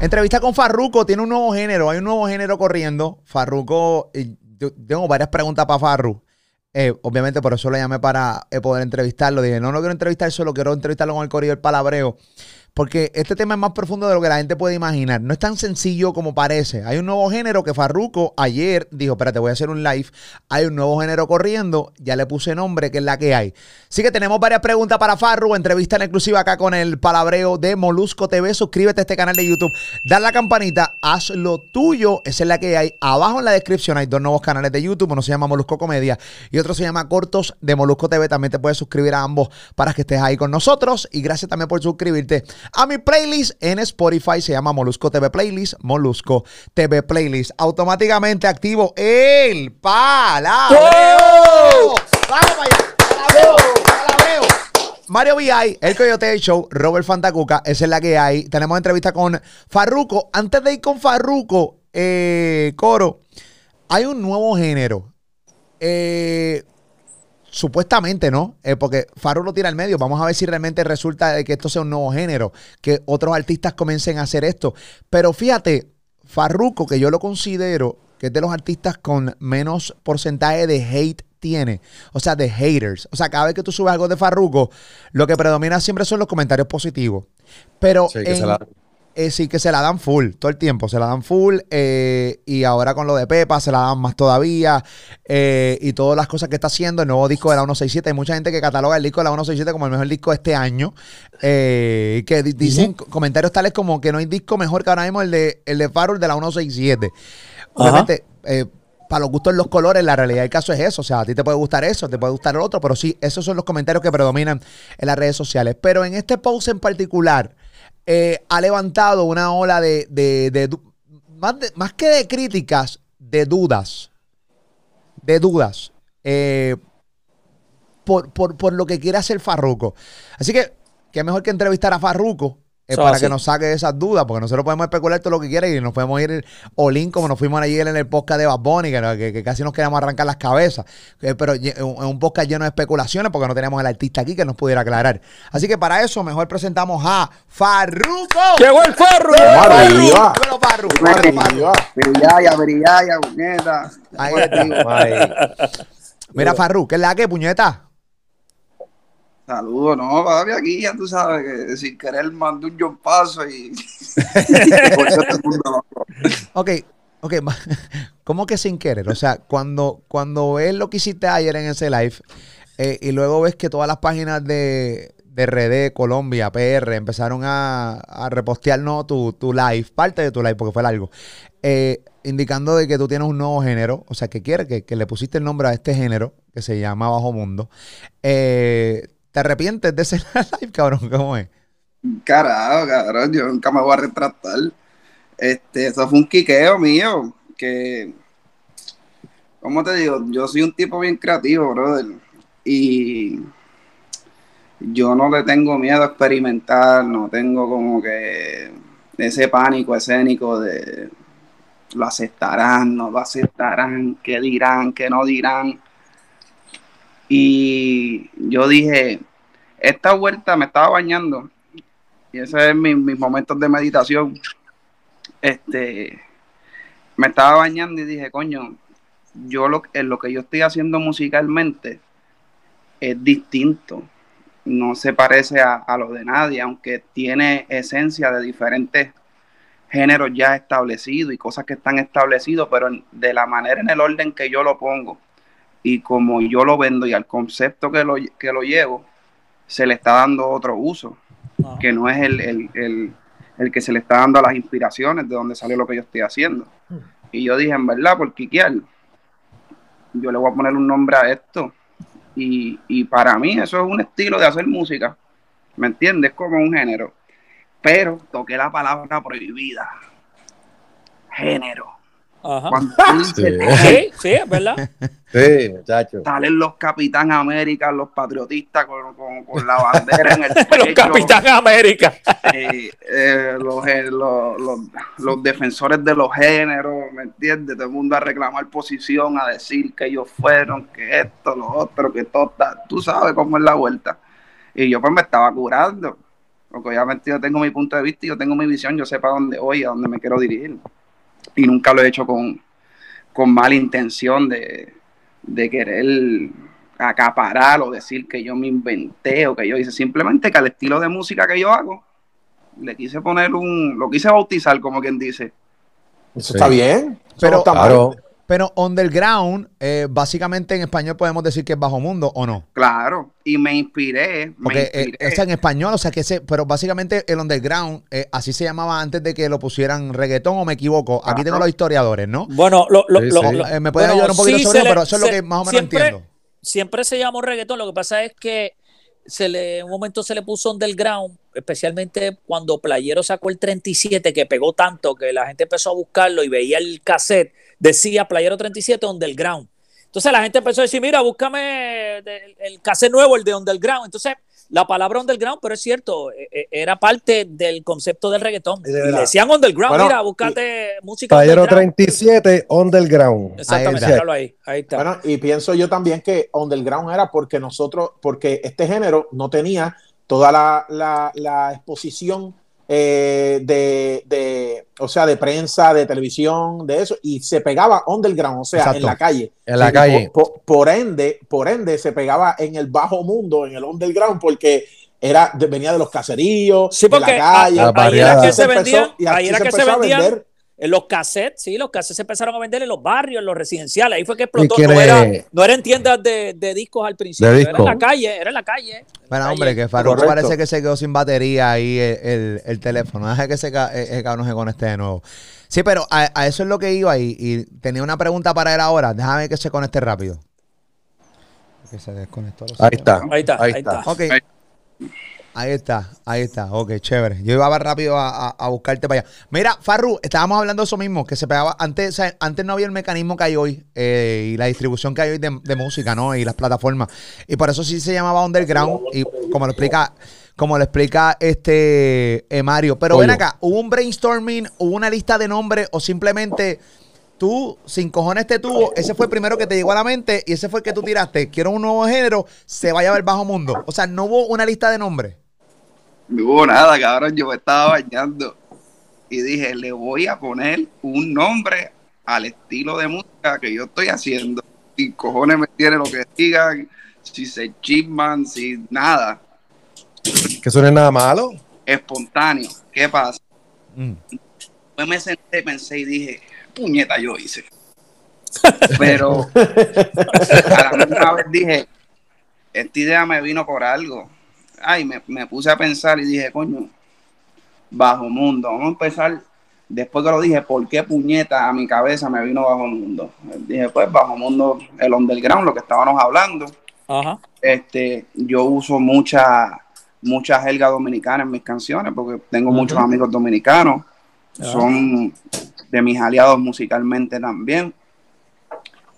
Entrevista con Farruco, tiene un nuevo género, hay un nuevo género corriendo. Farruco, eh, yo tengo varias preguntas para Farru. Eh, obviamente por eso lo llamé para eh, poder entrevistarlo. Dije, no, no quiero entrevistar solo, quiero entrevistarlo con el corrido palabreo. Porque este tema es más profundo de lo que la gente puede imaginar. No es tan sencillo como parece. Hay un nuevo género que Farruco ayer dijo, espérate, voy a hacer un live. Hay un nuevo género corriendo. Ya le puse nombre, que es la que hay. Así que tenemos varias preguntas para Farru. Entrevista en exclusiva acá con el palabreo de Molusco TV. Suscríbete a este canal de YouTube. Dale la campanita. Haz lo tuyo. Esa es la que hay. Abajo en la descripción hay dos nuevos canales de YouTube. Uno se llama Molusco Comedia y otro se llama Cortos de Molusco TV. También te puedes suscribir a ambos para que estés ahí con nosotros. Y gracias también por suscribirte a mi playlist en Spotify. Se llama Molusco TV Playlist. Molusco TV Playlist. Automáticamente activo el palabreo. ¡Vamos para allá! ¡Palabreo! ¡Palabreo! Mario VI, El Coyote Show, Robert Fantacuca, esa es la que hay. Tenemos entrevista con Farruco. Antes de ir con Farruco, eh, Coro, hay un nuevo género. Eh, Supuestamente, ¿no? Eh, porque Farru lo tira al medio. Vamos a ver si realmente resulta de que esto sea un nuevo género, que otros artistas comiencen a hacer esto. Pero fíjate, Farruko, que yo lo considero que es de los artistas con menos porcentaje de hate tiene, o sea, de haters. O sea, cada vez que tú subes algo de Farruko, lo que predomina siempre son los comentarios positivos. Pero eh, sí, que se la dan full, todo el tiempo, se la dan full. Eh, y ahora con lo de Pepa se la dan más todavía. Eh, y todas las cosas que está haciendo, el nuevo disco de la 167. Hay mucha gente que cataloga el disco de la 167 como el mejor disco de este año. que dicen comentarios tales como que no hay disco mejor que ahora mismo el de, el de Farrell de la 167. Obviamente, para los gustos los colores, la realidad del caso es eso. O sea, a ti te puede gustar eso, te puede gustar el otro, pero sí, esos son los comentarios que predominan en las redes sociales. Pero en este post en particular, eh, ha levantado una ola de, más, que de críticas, de dudas. De dudas. Eh, por, por, lo que quiere hacer Farruco. Así que, qué mejor que entrevistar a Farruco para que nos saque esas dudas, porque nosotros podemos especular todo lo que quiera y nos podemos ir olín como nos fuimos ayer en el podcast de Bad Bunny, que, casi nos queríamos arrancar las cabezas. Eh, pero en un podcast lleno de especulaciones porque no teníamos el artista aquí que nos pudiera aclarar. Así que para eso mejor presentamos a Farruko. ¡Llegó el Farru! ¡Arriba! ¡Arriba! Brillaya, brillaya, puñeta. Ahí, Mira, Farru, ¿qué es la que, puñeta? Saludos, no, papi, aquí ya tú sabes que sin querer mandó un John Paso y. ok, ok, ¿cómo que sin querer? O sea, cuando, cuando ves lo que hiciste ayer en ese live eh, y luego ves que todas las páginas de, de RD, Colombia, PR, empezaron a, a repostear ¿no? tu, tu, live, parte de tu live, porque fue largo, eh, indicando de que tú tienes un nuevo género, o sea, que quieres que, que, le pusiste el nombre a este género, que se llama Bajo Mundo. Eh, ¿Te arrepientes de ese live, cabrón? ¿Cómo es? Carajo, cabrón, yo nunca me voy a retratar. Este, eso fue un quiqueo mío, que, ¿cómo te digo? Yo soy un tipo bien creativo, brother, y yo no le tengo miedo a experimentar, no tengo como que ese pánico escénico de lo aceptarán, no lo aceptarán, qué dirán, qué no dirán. Y yo dije, esta vuelta me estaba bañando, y ese es mi, mis momentos de meditación. Este, me estaba bañando y dije, coño, yo lo, en lo que yo estoy haciendo musicalmente es distinto. No se parece a, a lo de nadie, aunque tiene esencia de diferentes géneros ya establecidos y cosas que están establecidos, pero de la manera en el orden que yo lo pongo y como yo lo vendo y al concepto que lo, que lo llevo, se le está dando otro uso, que no es el, que se le está dando a las inspiraciones de donde salió lo que yo estoy haciendo. Hmm. Y yo dije, en verdad, por Kikiar, yo le voy a poner un nombre a esto. Y, y para mí eso es un estilo de hacer música, ¿me entiendes? Como un género. Pero toqué la palabra prohibida. Género sí. sí, es verdad. Sí, muchachos. Salen los Capitán América, los patriotistas con, con, la bandera en el pecho. los Capitán América. Eh, los, los, los, defensores de los géneros, ¿me entiendes? Todo el mundo a reclamar posición, a decir que ellos fueron, que esto, lo otro, que todo está. Tú sabes cómo es la vuelta. Y yo pues me estaba curando. Porque obviamente yo tengo mi punto de vista y yo tengo mi visión, yo sé para dónde voy, a dónde me quiero dirigir. Y nunca lo he hecho con, con mala intención de, de querer acaparar o decir que yo me inventé o que yo hice. Simplemente que al estilo de música que yo hago, le quise poner un, lo quise bautizar, como quien dice. Eso está bien. Pero- mal. Claro. Pero underground, eh, básicamente en español podemos decir que es bajo mundo o no. Claro, y me inspiré, me Porque eh, inspiré. o sea, en español, o sea que ese, pero básicamente el underground, eh, así se llamaba antes de que lo pusieran reggaetón o me equivoco. Aquí Ajá. tengo los historiadores, ¿no? Bueno, lo, lo- Sí, lo- sí. lo- Eh, ¿Me pueden bueno, ayudar un poquito sí, sobre eso? le- Pero eso es lo que más o menos siempre- entiendo. siempre se llamó reggaetón. Lo que pasa es que se le, en un momento se le puso underground, especialmente cuando Playero sacó el 37, que pegó tanto que la gente empezó a buscarlo y veía el cassette, decía Playero 37 underground. Entonces la gente empezó a decir, mira, búscame el cassette nuevo, el de underground. Entonces la palabra underground, pero es cierto, eh, eh, era parte del concepto del reggaetón. De Y le decían underground, Bueno, mira, búscate música Playero underground. 37, Underground. Exactamente, Ahí está. ahí, ahí está. Bueno, y pienso yo también que underground era porque nosotros, porque este género no tenía toda la, la- la exposición eh, de, de, o sea, de prensa, de televisión, de eso, y se pegaba underground, o sea, Exacto. en la calle. En la calle. Por, por- ende, por ende, se pegaba en el bajo mundo, en el underground, porque era, de- venía de los caseríos, Sí, de la calle. a- a- ahí era que se empezó- vendían, así ahí era que se empezó a vendían vender. En los cassettes, sí, los cassettes se empezaron a vender en los barrios, en los residenciales. Ahí fue que explotó. No, era, no era en tiendas de, de discos al principio. De Era en la calle, era en la calle. en la Bueno, calle. hombre, que Farruko parece que se quedó sin batería ahí el, el- el teléfono. Deja que eh, ese cabrón se conecte de nuevo. Sí, pero a, a eso es lo que iba y, y tenía una pregunta para él ahora. Déjame que se conecte rápido. Que se desconectó. lo Ahí está. Ahí está, ahí, Ahí está. está. Ok. Ahí está, ahí está. Ok, chévere. Yo iba rápido a, a- a buscarte para allá. Mira, Farru, estábamos hablando de eso mismo, que se pegaba. Antes, o sea, antes no había el mecanismo que hay hoy eh, y la distribución que hay hoy de, de música, ¿no? Y las plataformas. Y por eso sí se llamaba Underground. Y como lo explica, como lo explica este eh, Mario. Pero ven acá, ¿hubo un brainstorming, hubo una lista de nombres o simplemente tú, sin cojones te tuvo, ese fue el primero que te llegó a la mente y ese fue el que tú tiraste. Quiero un nuevo género, se vaya a ver bajo mundo. O sea, no hubo una lista de nombres. No hubo nada, cabrón. Yo me estaba bañando y dije, le voy a poner un nombre al estilo de música que yo estoy haciendo. Y cojones me tiene lo que digan, si se chisman, si nada. Que es nada malo. Espontáneo. ¿Qué pasa? Mm. Me senté, pensé y dije, puñeta, yo hice. Pero a la misma vez dije, esta idea me vino por algo. Ay, me, me puse a pensar y dije, coño, bajo mundo. Vamos a empezar. Después que lo dije, ¿por qué puñeta a mi cabeza me vino bajo mundo? Dije, pues bajo mundo, el underground, lo que estábamos hablando. Ajá. Este, yo uso mucha, mucha jerga dominicana en mis canciones porque tengo muchos amigos dominicanos. Son de mis aliados musicalmente también.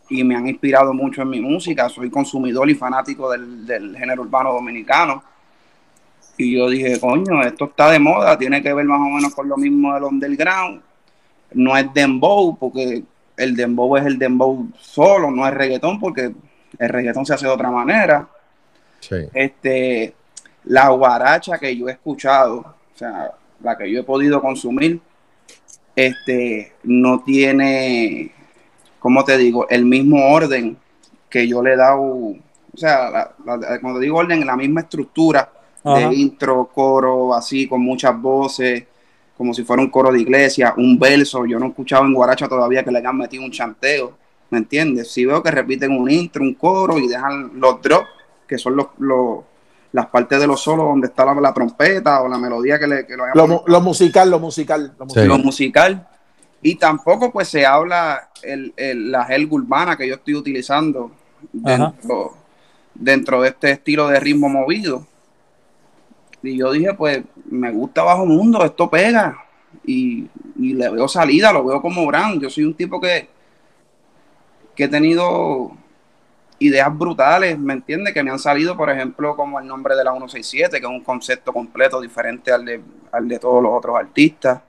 Y me han inspirado mucho en mi música. Soy consumidor y fanático del, del género urbano dominicano. Y yo dije, coño, esto está de moda, tiene que ver más o menos con lo mismo del underground. No es dembow, porque el dembow es el dembow solo, no es reggaetón, porque el reggaetón se hace de otra manera. Sí. Este, la guaracha que yo he escuchado, o sea, la que yo he podido consumir, este, no tiene, ¿cómo te digo? El mismo orden que yo le he dado, o sea, la- la- cuando digo orden, la misma estructura Ajá. de intro, coro, así, con muchas voces, como si fuera un coro de iglesia, un verso. Yo no he escuchado en Guaracha todavía que le hayan metido un chanteo, ¿me entiendes? Si veo que repiten un intro, un coro y dejan los drops, que son los, los- las partes de los solos donde está la, la trompeta o la melodía que, le, que lo hayan Lo, lo musical, lo musical. Lo musical. lo musical. Y tampoco pues se habla el, el- la jerga urbana que yo estoy utilizando dentro, dentro de este estilo de ritmo movido. Y yo dije, pues me gusta Bajo Mundo, esto pega. Y, y le veo salida, lo veo como brand. Yo soy un tipo que, que he tenido ideas brutales, ¿me entiendes? Que me han salido, por ejemplo, como el nombre de la 167, que es un concepto completo diferente al de, al de todos los otros artistas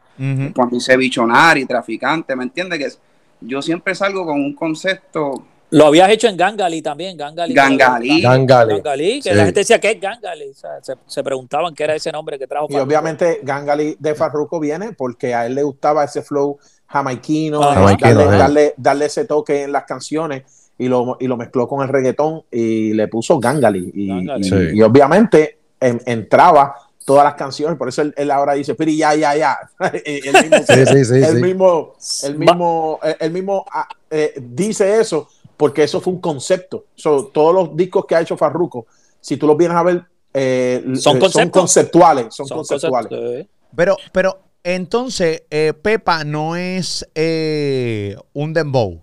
cuando hice bichonari, traficante, ¿me entiendes? Que yo siempre salgo con un concepto Lo habías hecho en Gangali también, Gangali. Gangali. Gangali. Gangali, que Sí. la gente decía, ¿qué es Gangali? O sea, se, se preguntaban qué era ese nombre que trajo. Y Farruko. obviamente Gangali de Farruko viene porque a él le gustaba ese flow jamaiquino, darle, darle, darle ese toque en las canciones y lo, y lo mezcló con el reggaetón y le puso Gangali. Y, Gangali. y- Sí. y obviamente en- entraba todas las canciones, por eso él, él ahora dice, Piri, ya, ya, ya. el mismo, Sí, sí, sí, el sí. mismo, el mismo, el- el mismo ah, eh, dice eso porque eso fue un concepto. So, todos los discos que ha hecho Farruko, si tú los vienes a ver, eh, Son eh, conceptos. conceptuales, son, Son conceptuales. eh, Pero, pero, entonces, eh, Pepa no es eh, un dembow.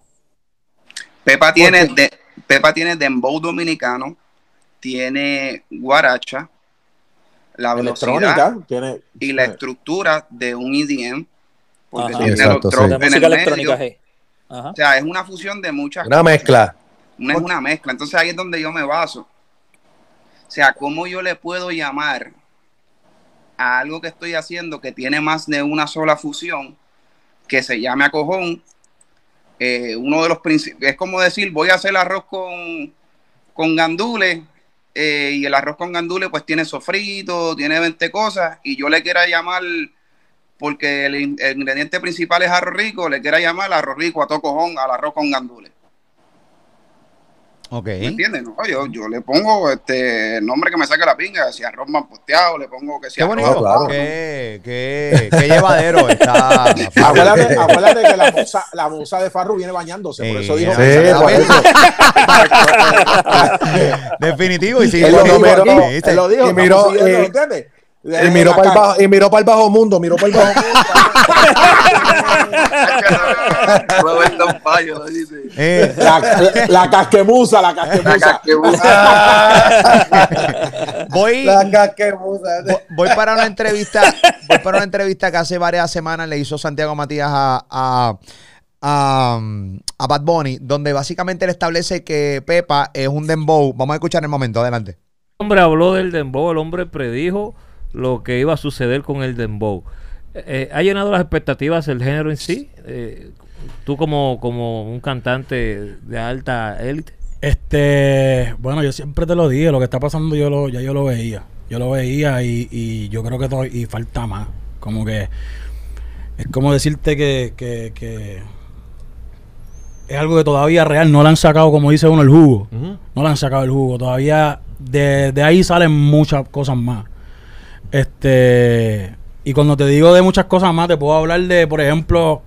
Pepa tiene, de, Pepa tiene dembow dominicano, tiene guaracha, la velocidad electrónica tiene y la estructura de un EDM, porque Ajá. tiene Exacto, los sí. en música el electrónica, medio. Ajá. O sea, es una fusión de muchas Una cosas. mezcla. Una, es una mezcla. Entonces ahí es donde yo me baso. O sea, ¿cómo yo le puedo llamar a algo que estoy haciendo que tiene más de una sola fusión, que se llame a cojón? Eh, uno de los principios, es como decir, voy a hacer arroz con, con gandules, eh, y el arroz con gandules pues tiene sofrito, tiene 20 cosas, y yo le quiera llamar, porque el, in- el ingrediente principal es arroz rico, le quiera llamar arroz rico a todo cojón al arroz con gandules. Ok. ¿Me entiendes? No, yo, yo le pongo este el nombre que me saque la pinga, si arroz posteado, le pongo que si Qué arroz bonito. claro. Qué, qué, qué llevadero está. Acuérdate, acuérdate que la musa, la musa de Farru viene bañándose, por eso dijo sí. Definitivo. Y Él lo dijo, él lo dijo, Y miró, eh. Y miró para el bajo, y miró para el bajo mundo, miró para el bajo mundo. Eh, La, la casquemusa, la casquemusa. La voy, casquemusa. vo- voy para una entrevista. Voy para una entrevista que hace varias semanas le hizo Santiago Matías a, a, a, a Bad Bunny, donde básicamente él establece que Pepa es un dembow. Vamos a escuchar en el momento, adelante. El hombre habló del dembow, el hombre predijo lo que iba a suceder con el dembow. Eh, ¿Ha llenado las expectativas el género en sí? Eh, tú como, como un cantante de alta élite. Este, bueno, yo siempre te lo dije, lo que está pasando yo lo, ya yo lo veía. Yo lo veía y, y yo creo que todo, y falta más. Como que es como decirte que, que, que es algo que todavía real, no le han sacado, como dice uno, el jugo. No le han sacado el jugo. Todavía de, de ahí salen muchas cosas más. Este, y cuando te digo de muchas cosas más, te puedo hablar de, por ejemplo,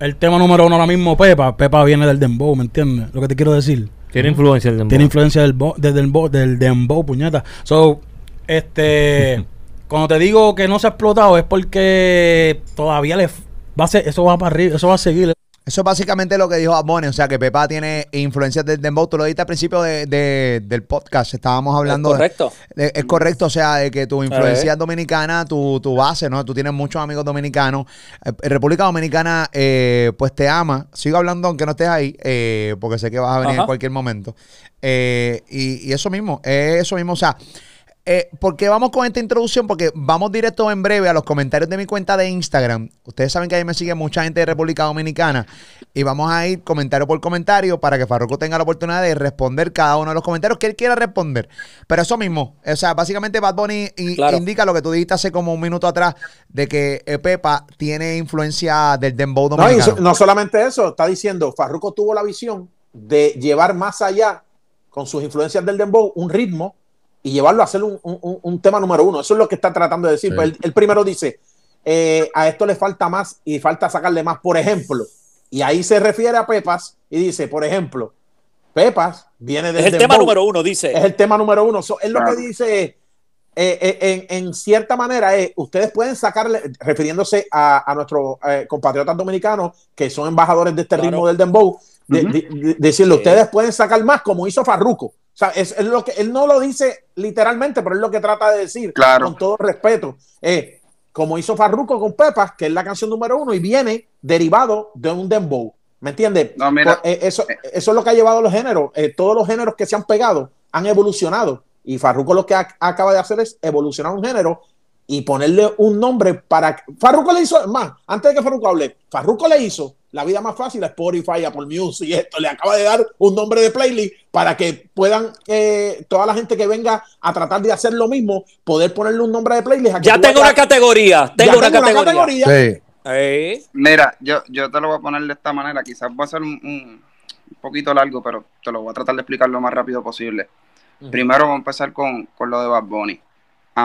el tema número uno ahora mismo, Pepa. Pepa viene del Dembow, ¿me entiendes? Lo que te quiero decir. Tiene influencia el dembow. Tiene influencia del, bo- del, dembow, del Dembow, puñeta. So, este, cuando te digo que no se ha explotado es porque todavía le va a ser, eso va para arriba, eso va a seguir. Eso es básicamente lo que dijo Bunny, o sea que Pepa tiene influencias del dembow. Tú lo dijiste al principio de- de- del podcast, estábamos hablando. de- correcto. de- es correcto, o sea, de que tu influencia es dominicana, tu, tu base, ¿no? Tú tienes muchos amigos dominicanos. Eh, República Dominicana, eh, pues te ama. Sigo hablando aunque no estés ahí, eh, porque sé que vas a venir Ajá. en cualquier momento. Eh, y, y eso mismo, es eso mismo, o sea. Eh, ¿Por qué vamos con esta introducción? Porque vamos directo en breve a los comentarios de mi cuenta de Instagram. Ustedes saben que ahí me sigue mucha gente de República Dominicana. Y vamos a ir comentario por comentario para que Farruko tenga la oportunidad de responder cada uno de los comentarios que él quiera responder. Pero eso mismo, o sea, básicamente Bad Bunny Claro. indica lo que tú dijiste hace como un minuto atrás, de que eh, Pepa tiene influencia del dembow No, dominicano. so- no solamente eso, está diciendo, Farruko tuvo la visión de llevar más allá con sus influencias del dembow un ritmo y llevarlo a ser un, un- un tema número uno. Eso es lo que está tratando de decir. Sí. Pues él, él primero dice, eh, a esto le falta más y falta sacarle más, por ejemplo. Y ahí se refiere a Pepas y dice, por ejemplo, Pepas viene del Es el tema número uno, dice. Es el tema número uno. So, él lo que dice es, eh, eh, en, en cierta manera, es, ustedes pueden sacarle, refiriéndose a, a nuestros eh, compatriotas dominicanos que son embajadores de este Claro. ritmo del dembow, de- Ujú. de- de- decirle, Sí. ustedes pueden sacar más como hizo Farruko. Sea, es, es lo que él no lo dice literalmente, pero es lo que trata de decir Claro. con todo respeto. Eh, como hizo Farruko con Pepas, que es la canción número uno y viene derivado de un dembow. ¿Me entiendes? No, mira. Por- eh, eso, eso es lo que ha llevado a los géneros. Eh, todos los géneros que se han pegado han evolucionado. Y Farruko lo que ha- acaba de hacer es evolucionar un género y ponerle un nombre para. Farruko le hizo, más, antes de que Farruko hable, Farruko le hizo la vida más fácil a Spotify, Apple Music y esto. Le acaba de dar un nombre de playlist para que puedan, eh, toda la gente que venga a tratar de hacer lo mismo, poder ponerle un nombre de playlist. a Ya tengo una categoría. Tengo ya una tengo categoría. Sí. Eh, Mira, yo, yo te lo voy a poner de esta manera. Quizás va a ser un, poquito largo, pero te lo voy a tratar de explicar lo más rápido posible. Primero vamos a empezar con, con lo de Bad Bunny.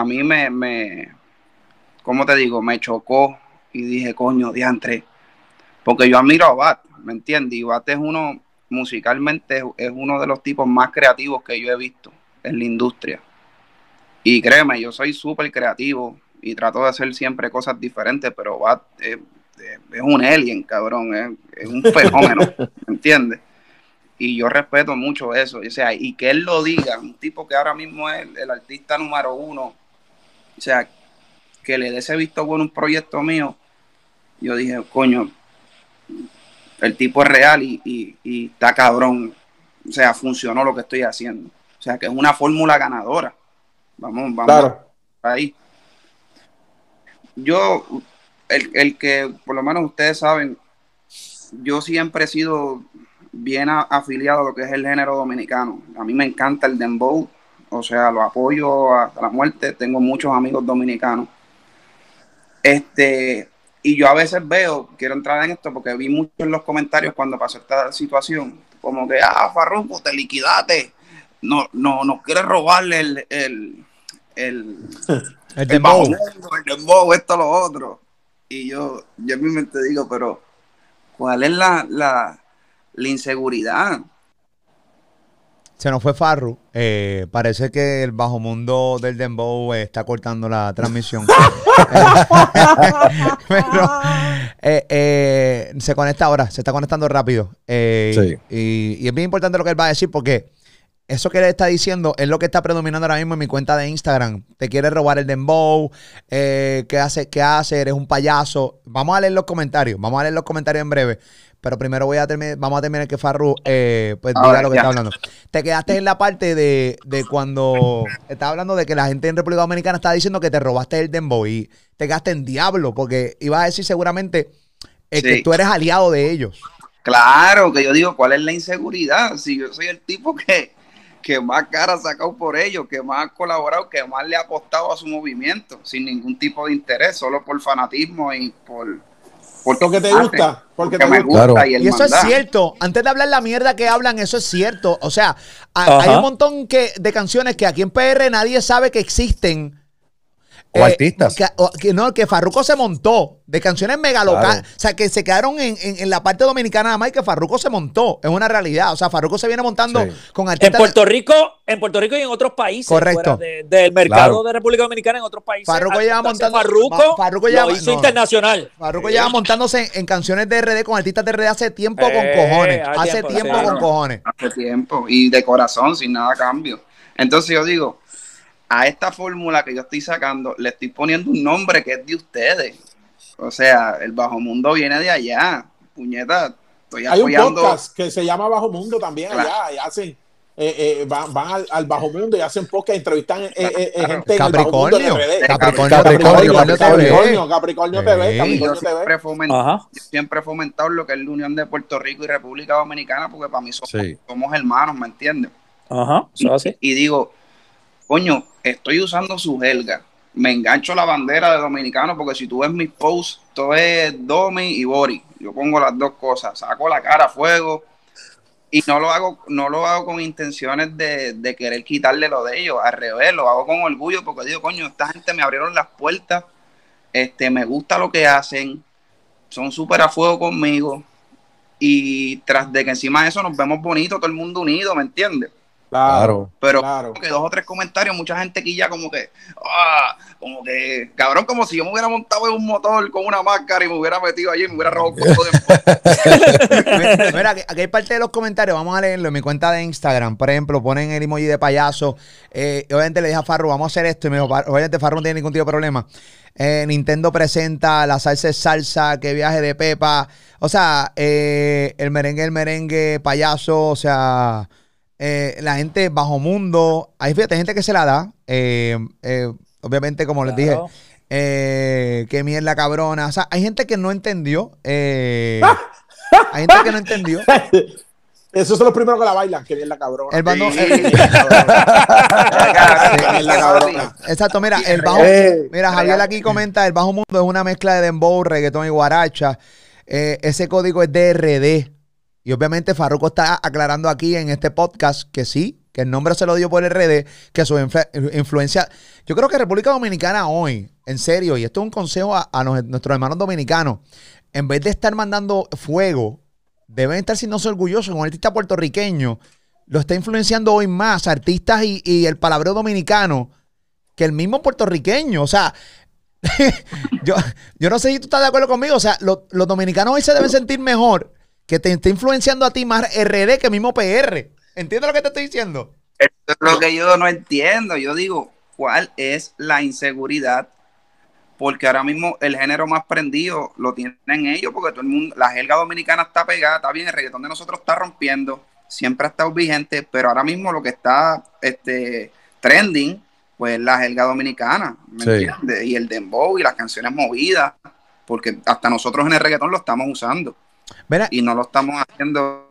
A mí me, me, ¿cómo te digo? Me chocó y dije, coño, diantre. Porque yo admiro a Bat, ¿me entiendes? Y Bat es uno, musicalmente, es- uno de los tipos más creativos que yo he visto en la industria. Y créeme, yo soy súper creativo y trato de hacer siempre cosas diferentes, pero Bat es, un alien, cabrón, es, un fenómeno, ¿me entiendes? Y yo respeto mucho eso, o sea, y que él lo diga, un tipo que ahora mismo es el artista número uno, o sea, que le dé ese visto bueno un proyecto mío, yo dije, coño, el tipo es real y, y- y está cabrón, o sea, funcionó lo que estoy haciendo, o sea, que es una fórmula ganadora, vamos, vamos Claro. ahí. Yo, el, el que por lo menos ustedes saben, yo siempre he sido bien a- afiliado a lo que es el género dominicano. A mí me encanta el dembow, o sea, lo apoyo hasta la muerte. Tengo muchos amigos dominicanos. Este, y yo a veces veo, quiero entrar en esto porque vi mucho en los comentarios cuando pasó esta situación, como que, ah, Farruko, te liquidaste. No, no, no quieres robarle el, el, el, El dembow. el dembow, esto, lo otro. Y yo, yo en mi mente digo, pero ¿cuál es la, la, la inseguridad? Se nos fue Farru. Eh, parece que el bajo mundo del Dembow eh, está cortando la transmisión. Pero eh, eh, se conecta ahora, se está conectando rápido. Eh, Sí. y, y es bien importante lo que él va a decir porque eso que él está diciendo es lo que está predominando ahora mismo en mi cuenta de Instagram. Te quiere robar el Dembow. Eh, ¿qué, hace, ¿Qué hace? Eres un payaso. Vamos a leer los comentarios. Vamos a leer los comentarios en breve. Pero primero voy a terminar, vamos a terminar que Farru eh, pues diga lo que ya. está hablando. Te quedaste en la parte de, de cuando estaba hablando de que la gente en República Dominicana estaba diciendo que te robaste el Dembow y te quedaste en diablo porque ibas a decir seguramente eh, que tú eres aliado de ellos. Claro, que yo digo, ¿cuál es la inseguridad? Si yo soy el tipo que, que más cara ha sacado por ellos, que más ha colaborado, que más le ha apostado a su movimiento, sin ningún tipo de interés, solo por fanatismo y por... por Porque te arte, gusta, porque porque te me gusta. gusta Claro. y el Y eso es cierto. Antes de hablar la mierda que hablan, eso es cierto. O sea, a- hay un montón que, de canciones que aquí en PR nadie sabe que existen. O artistas. Que, o- que no, que Farruko se montó de canciones mega locales. Claro. O sea, que se quedaron en, en- en la parte dominicana nada más y que Farruko se montó. Es una realidad. O sea, Farruko se viene montando Sí. con En artistas. Puerto Rico, en Puerto Rico y en otros países, Correcto. fuera de- del mercado Claro. de República Dominicana en otros países. Farruko al lleva montando- Farruko, Fa- Farruko lo lleva- hizo no. internacional. Farruko lleva montándose en, en canciones de RD con artistas de RD hace tiempo con Eh, cojones. hace tiempo, tiempo sí. con cojones. hace tiempo y de corazón, sin nada a cambio. Entonces yo digo, a esta fórmula que yo estoy sacando, le estoy poniendo un nombre que es de ustedes. O sea, el bajo mundo viene de allá. Puñeta, estoy Hay un apoyando. podcast que se llama Bajo Mundo también Claro. allá y hacen eh, eh, van, van al, al Bajo Mundo y hacen podcast, entrevistan eh, eh, eh, Claro. gente en el Bajo Mundo Capricornio. de. Capricornio, Capricornio, Capricornio TV. Capricornio, Capricornio TV. Y yo Capricornio TV. siempre, yo siempre he fomentado lo que es la unión de Puerto Rico y República Dominicana, porque para mí somos, Sí. somos hermanos, ¿me entiendes? Ajá, eso es así. Y digo, coño, estoy usando su helga. Me engancho la bandera de dominicano porque si tú ves mis posts, todo es Domi y Bori. Yo pongo las dos cosas, saco la cara a fuego y no lo hago, no lo hago con intenciones de, de querer quitarle lo de ellos. Al revés, lo hago con orgullo porque digo, coño, esta gente me abrieron las puertas, este, me gusta lo que hacen, son súper a fuego conmigo. Y tras de que encima de eso nos vemos bonitos, todo el mundo unido, ¿me entiendes? Claro. Pero Claro. como que dos o tres comentarios, mucha gente aquí ya como que, ah, como que, cabrón, como si yo me hubiera montado en un motor con una máscara y me hubiera metido allí y me hubiera robado un poco de Mira, Mira, aquí hay parte de los comentarios, vamos a leerlo en mi cuenta de Instagram. Por ejemplo, ponen el emoji de payaso. Eh, y obviamente le dije a Farru, vamos a hacer esto. Y me dijo, "Far- obviamente Farru no tiene ningún tipo de problema. Eh, Nintendo presenta la salsa es salsa, que viaje de Pepa. O sea, eh, el merengue, el merengue, payaso, o sea, eh, la gente bajo mundo. Hay fíjate, gente que se la da. Eh, eh, obviamente, como les dije, eh, qué mierda cabrona. O sea, hay gente que no entendió. eh, hay gente que no entendió. Esos son los primeros que la bailan, que bien la cabrona. El bando- Sí. Cabrón, Sí, la cabrona. exacto, mira, el bajo. Mira, Javier aquí comenta: el bajo mundo es una mezcla de dembow, reggaetón y guaracha. Eh, ese código es DRD. Y obviamente Farruko está aclarando aquí en este podcast que sí, que el nombre se lo dio por RD, que su influ- influencia. Yo creo que República Dominicana hoy, en serio, y esto es un consejo a, nuestros hermanos dominicanos, en vez de estar mandando fuego, deben estar sintiéndose orgullosos con un artista puertorriqueño. Lo está influenciando hoy más artistas y, el palabreo dominicano que el mismo puertorriqueño. O sea, yo, yo no sé si tú estás de acuerdo conmigo. O sea, lo- los dominicanos hoy se deben sentir mejor que te esté influenciando a ti más RD que el mismo PR. ¿Entiendes lo que te estoy diciendo? Eso es lo que yo no entiendo. Yo digo, ¿cuál es la inseguridad? Porque ahora mismo el género más prendido lo tienen ellos, porque todo el mundo, la jerga dominicana está pegada, está bien, el reggaetón de nosotros está rompiendo, siempre ha estado vigente, pero ahora mismo lo que está este, trending, pues la jerga dominicana, ¿me Sí. entiendes? Y el dembow y las canciones movidas, porque hasta nosotros en el reggaetón lo estamos usando Mira, y no lo estamos haciendo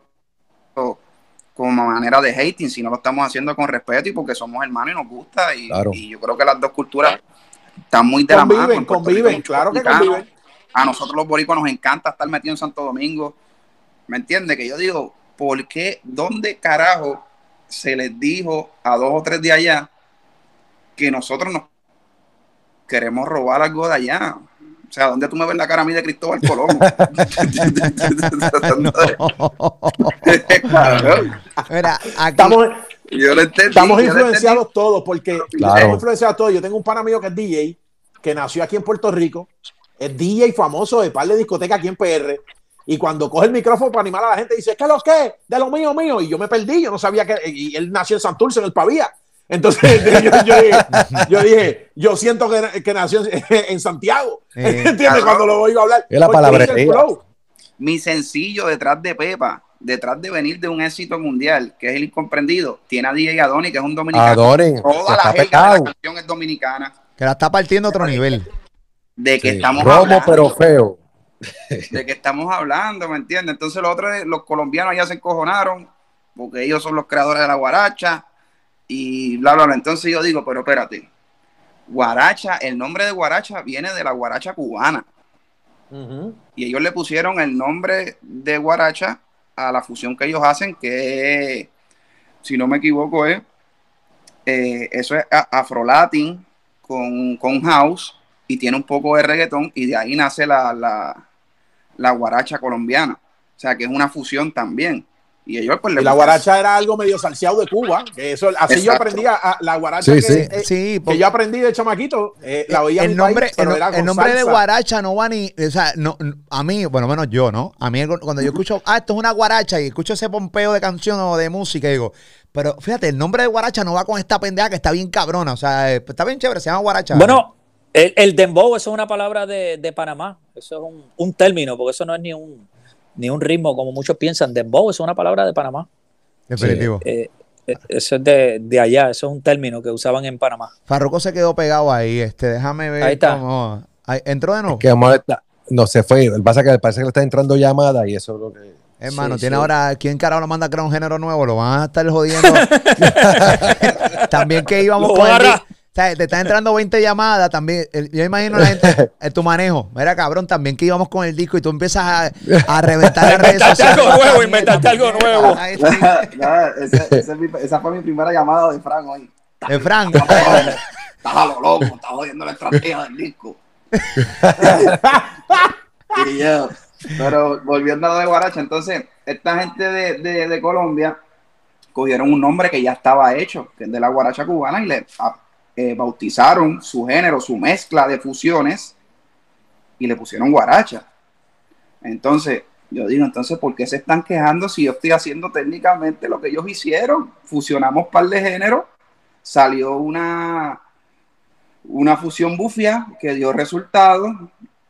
como manera de hating, sino lo estamos haciendo con respeto y porque somos hermanos y nos gusta. Y, Claro. y yo creo que las dos culturas están muy de la mano. Conviven, conviven, Rico, claro que conviven. A nosotros los boricuas nos encanta estar metidos en Santo Domingo. ¿Me entiendes? Que yo digo, ¿por qué, dónde carajo se les dijo a dos o tres de allá que nosotros nos queremos robar algo de allá? O sea, ¿dónde tú me ves la cara a mí de Cristóbal Colón? Cabrón. mira, aquí. Estamos, Yo lo entendí. estamos yo lo influenciados todos porque Claro. estamos influenciados todos. Yo tengo un pana mío que es DJ, que nació aquí en Puerto Rico, es DJ famoso de par de discoteca aquí en PR. Y cuando coge el micrófono para animar a la gente, dice, ¿qué es lo que? De lo mío, mío. Y yo me perdí, yo no sabía que. Y él nació en Santurce, en el Pavía. Entonces yo, yo dije, yo dije, yo siento que, que nació en, Santiago. Eh, ¿Entiendes? Cuando lo oigo hablar. Es la flow. Mi sencillo detrás de Pepa, detrás de venir de un éxito mundial, que es el incomprendido, tiene a DJ Adoni, que es un dominicano. Adoren, Toda la de pegado. la canción es dominicana. Que la está partiendo a otro nivel. De que Sí, estamos Romo, hablando. pero feo. de que estamos hablando, ¿me entiendes? Entonces los otros, los colombianos ya se encojonaron, porque ellos son los creadores de la guaracha, y bla, bla, bla. Entonces yo digo, pero espérate, guaracha, el nombre de guaracha viene de la guaracha cubana, y ellos le pusieron el nombre de guaracha a la fusión que ellos hacen, que si no me equivoco es, eh, eso es afrolatin con, con house, y tiene un poco de reggaetón, y de ahí nace la, la, la guaracha colombiana. O sea, que es una fusión también. Y ellos pues Y la guaracha era algo medio salseado de Cuba. Que eso, así yo aprendí a, a- la guaracha Sí, que, sí. eh, Sí, que yo aprendí de chamaquito. eh, la oía el nombre, país, pero el, era el nombre de guaracha no va ni, o sea, no, a mí, bueno, menos yo, ¿no? A mí cuando yo escucho, ah, esto es una guaracha y escucho ese pompeo de canción o de música, digo, pero fíjate, el nombre de guaracha no va con esta pendeja que está bien cabrona, o sea, eh, está bien chévere, se llama guaracha. Bueno, el, el dembow, eso es una palabra de, de Panamá. Eso es un, un término, porque eso no es ni un, ni un ritmo como muchos piensan. Dembow eso es una palabra de Panamá. definitivo. Eh, eh, eso es de, de allá, eso es un término que usaban en Panamá. Farruko se quedó pegado ahí, este, déjame ver Ahí está. cómo- ahí- entró de nuevo. Que vamos a ver- no se fue. El pasa que parece que le está entrando llamada y eso es lo que. Hermano, Sí, tiene sí. ahora, ¿quién carajo lo manda a crear un género nuevo? Lo van a estar jodiendo. también que íbamos Lo con el sea, te están entrando 20 llamadas también. El- yo imagino la gente en tu manejo. Mira, cabrón, también que íbamos con el disco y tú empiezas a, a reventar las redes sociales. algo nuevo, Mierda, inventarte algo nuevo. Ay, sí. Nada, ese- ese es mi- esa fue mi primera llamada de Fran hoy. De Frank. Estás a lo loco, estás jodiendo la estrategia del disco. Y yo, pero volviendo a lo de Guaracha, entonces, esta gente de, de- de Colombia cogieron un nombre que ya estaba hecho, que es de la Guaracha cubana, y le a- eh, bautizaron su género, su mezcla de fusiones, y le pusieron Guaracha. Entonces, yo digo, entonces, ¿por qué se están quejando si yo estoy haciendo técnicamente lo que ellos hicieron? Fusionamos par de géneros, salió una, una fusión bufia que dio resultados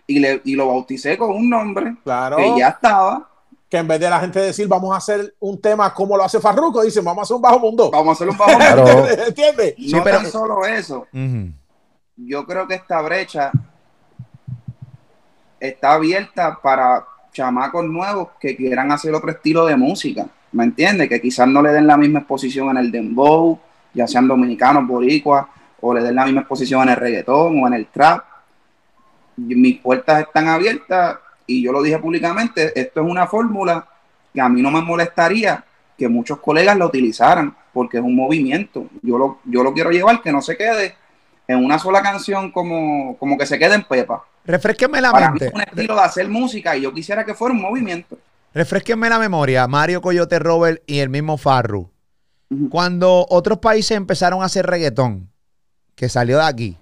y, le, y lo bauticé con un nombre Claro. que ya estaba. Que en vez de la gente decir, vamos a hacer un tema como lo hace Farruko, dicen, vamos a hacer un bajo mundo. Vamos a hacer un bajo Claro. ¿Entiendes? No pero- tan solo eso, yo creo que esta brecha está abierta para chamacos nuevos que quieran hacer otro estilo de música, ¿me entiendes? Que quizás no le den la misma exposición en el dembow, ya sean dominicanos, boricuas, o le den la misma exposición en el reggaetón o en el trap. Mis puertas están abiertas y yo lo dije públicamente, esto es una fórmula que a mí no me molestaría que muchos colegas la utilizaran, porque es un movimiento. Yo lo, yo lo quiero llevar, que no se quede en una sola canción como, como que se quede en Pepa. Refresquenme la Para mí mente. es un estilo de hacer música y yo quisiera que fuera un movimiento. Refresquenme la memoria. Mario Coyote Robert y el mismo Farru. Cuando otros países empezaron a hacer reggaetón, que salió de aquí,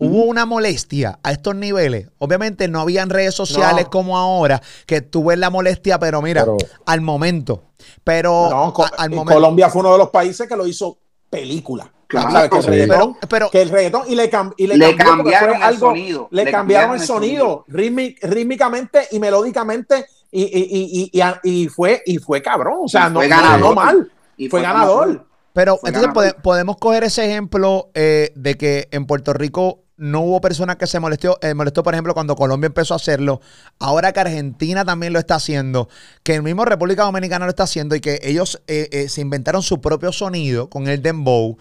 hubo una molestia a estos niveles. Obviamente no habían redes sociales No. como ahora, que tú ves la molestia, pero mira, Pero- al momento. Pero No, Co- a- al y momento. Colombia fue uno de los países que lo hizo película. Claro, ¿Sabes? Que el sí. reggaetón, Pero- pero- que el reggaetón y le, cam- y le Le cambió porque cambiaron el sonido. Le, Le cambiaron, cambiaron el sonido, rítmi- rítmicamente y melódicamente y, y, y, y, y- y fue, y fue cabrón. O sea, Y no ganador. ganó mal. Y fue fue ganador. ganador. Pero Fue entonces ganador. podemos coger ese ejemplo eh, de que en Puerto Rico no hubo personas que se molestó, eh, molestó, por ejemplo, cuando Colombia empezó a hacerlo. Ahora que Argentina también lo está haciendo, que el mismo República Dominicana lo está haciendo y que ellos eh, eh, se inventaron su propio sonido con el dembow.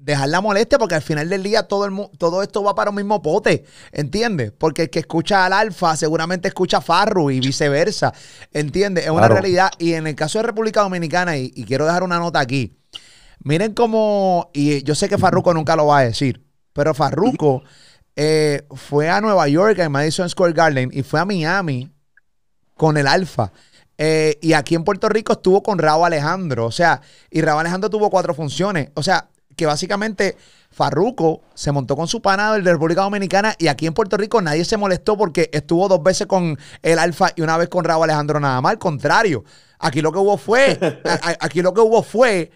Dejar la molestia porque al final del día todo, el, todo esto va para un mismo pote, ¿entiendes? Porque el que escucha al alfa seguramente escucha a Farru y viceversa, ¿entiendes? Es una Claro. realidad. Y en el caso de República Dominicana, y, y quiero dejar una nota aquí, miren cómo, y yo sé que Farruko nunca lo va a decir, pero Farruko eh, fue a Nueva York, en Madison Square Garden, y fue a Miami con el Alfa. Eh, y aquí en Puerto Rico estuvo con Raúl Alejandro. O sea, y Raúl Alejandro tuvo cuatro funciones. O sea, que básicamente Farruko se montó con su pana de República Dominicana y aquí en Puerto Rico nadie se molestó porque estuvo dos veces con el Alfa y una vez con Raúl Alejandro nada más. Al contrario, aquí lo que hubo fue, a- a- aquí lo que hubo fue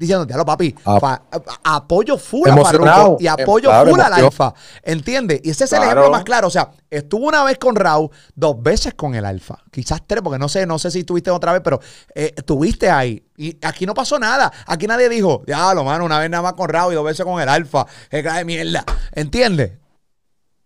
diciendo, diablo papi, Ah. fa- a- apoyo full a. Farruko y apoyo Em- claro, full al emoción. Alfa. ¿Entiendes? Y ese es el Claro. ejemplo más claro. O sea, estuvo una vez con Raúl, dos veces con el Alfa. Quizás tres, porque no sé, no sé si estuviste otra vez, pero eh, estuviste ahí. Y aquí no pasó nada. Aquí nadie dijo, diablo, mano, una vez nada más con Raúl y dos veces con el Alfa. Es de mierda. ¿Entiendes?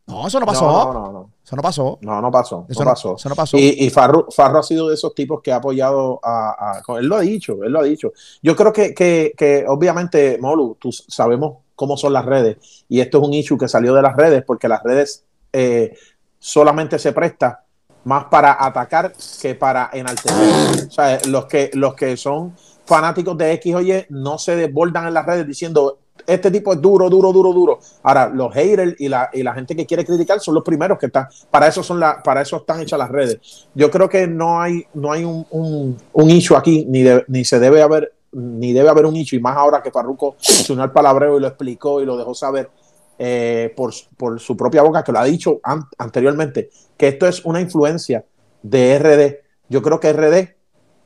No, eso no pasó. No, no, no, no. Eso no pasó. No, no pasó. Eso no pasó. eso no pasó. Y, y Farro, Farro ha sido de esos tipos que ha apoyado a, a- Él lo ha dicho, él lo ha dicho. Yo creo que, que, que obviamente, Molu, tú sabemos cómo son las redes. Y esto es un issue que salió de las redes porque las redes eh, solamente se presta más para atacar que para enaltecer. O sea, los que, los que son fanáticos de X o Y no se desbordan en las redes diciendo este tipo es duro, duro, duro, duro. Ahora, los haters y la, y la gente que quiere criticar son los primeros que están, para eso son la, para eso están hechas las redes. Yo creo que no hay, no hay un, un, un issue aquí, ni, de- ni se debe haber, ni debe haber un issue, y más ahora que Farruko se unió al palabreo y lo explicó y lo dejó saber eh, por, por su propia boca, que lo ha dicho an- anteriormente, que esto es una influencia de RD. Yo creo que RD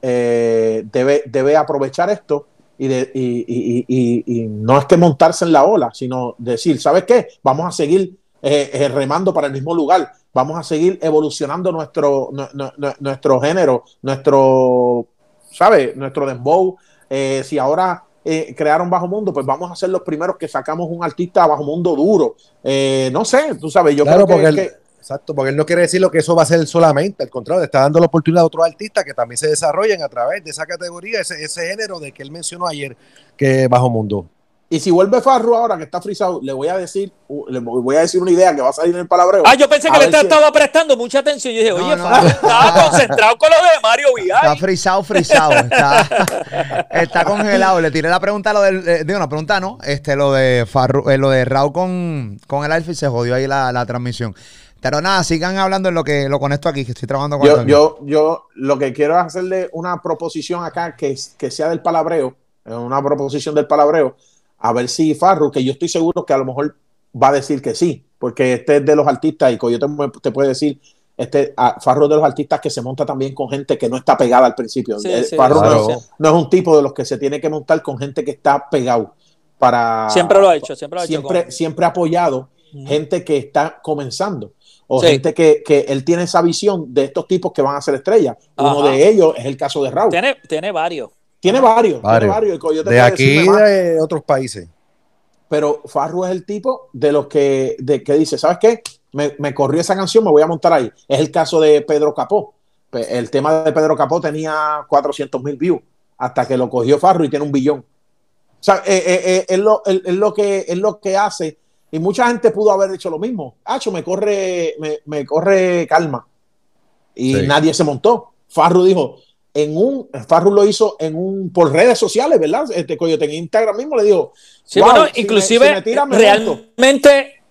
eh, debe, debe aprovechar esto y, de, y, y- y- no es que montarse en la ola, sino decir, ¿sabes qué? Vamos a seguir eh, eh, remando para el mismo lugar, vamos a seguir evolucionando nuestro, nu- nu- nu- nuestro género, nuestro, ¿sabes? Nuestro dembow. Eh, si ahora eh, crearon Bajo Mundo, pues vamos a ser los primeros que sacamos un artista Bajo Mundo duro. No sé, tú sabes, yo claro, creo que- que exacto, porque él no quiere decir lo que eso va a ser solamente, al contrario, está dando la oportunidad a otros artistas que también se desarrollen a través de esa categoría, ese, ese género de que él mencionó ayer, que es Bajo Mundo. Y si vuelve Farru ahora que está frisado, le voy a decir, uh, le voy a decir una idea que va a salir en el palabreo. Ah, yo pensé A que le si- estaba prestando mucha atención. Yo dije, No, oye, no. Fabio, estaba concentrado con lo de Mario Está Vidal. frisado, frisado. Está, está congelado. Le tiré la pregunta, lo del. eh, digo, la pregunta no. Este, lo de Farru, eh, lo de Raúl con, con el Alfa y se jodió ahí la, la transmisión. Pero nada, sigan hablando en lo que lo conecto aquí, que estoy trabajando con Yo, yo, yo lo que quiero es hacerle una proposición acá que, que sea del palabreo, eh, una proposición del palabreo, a ver si Farru, que yo estoy seguro que a lo mejor va a decir que sí, porque este es de los artistas, y Coyote te puede decir, este Farru es de los artistas que se monta también con gente que no está pegada al principio. Sí, Eh, sí, Farru no, claro. es, no es un tipo de los que se tiene que montar con gente que está pegado para Siempre lo ha hecho, siempre lo ha hecho. siempre, con- siempre ha apoyado gente que está comenzando o Sí. gente que, que él tiene esa visión de estos tipos que van a ser estrellas. Uno Ajá. de ellos es el caso de Raúl. Tiene, Tiene, tiene varios. varios, tiene Varios. varios. y Coyote De aquí y más. de otros países. pero Farru es el tipo de los que, de, que dice, ¿sabes qué? Me, me corrió esa canción, me voy a montar ahí. Es el caso de Pedro Capó. El tema de Pedro Capó tenía 400 mil views hasta que lo cogió Farru y tiene un billón. O sea, eh, eh, eh, es, lo, es- es lo que, es lo que hace. Y mucha gente pudo haber hecho lo mismo. Hacho, me corre, me, me corre calma. Y Sí. nadie se montó. Farru dijo, en un, Farru lo hizo en un, por redes sociales, ¿verdad? Este Coyote en Instagram mismo le dijo, Sí, "Wow, bueno, si inclusive si me tiran, me monto". realmente,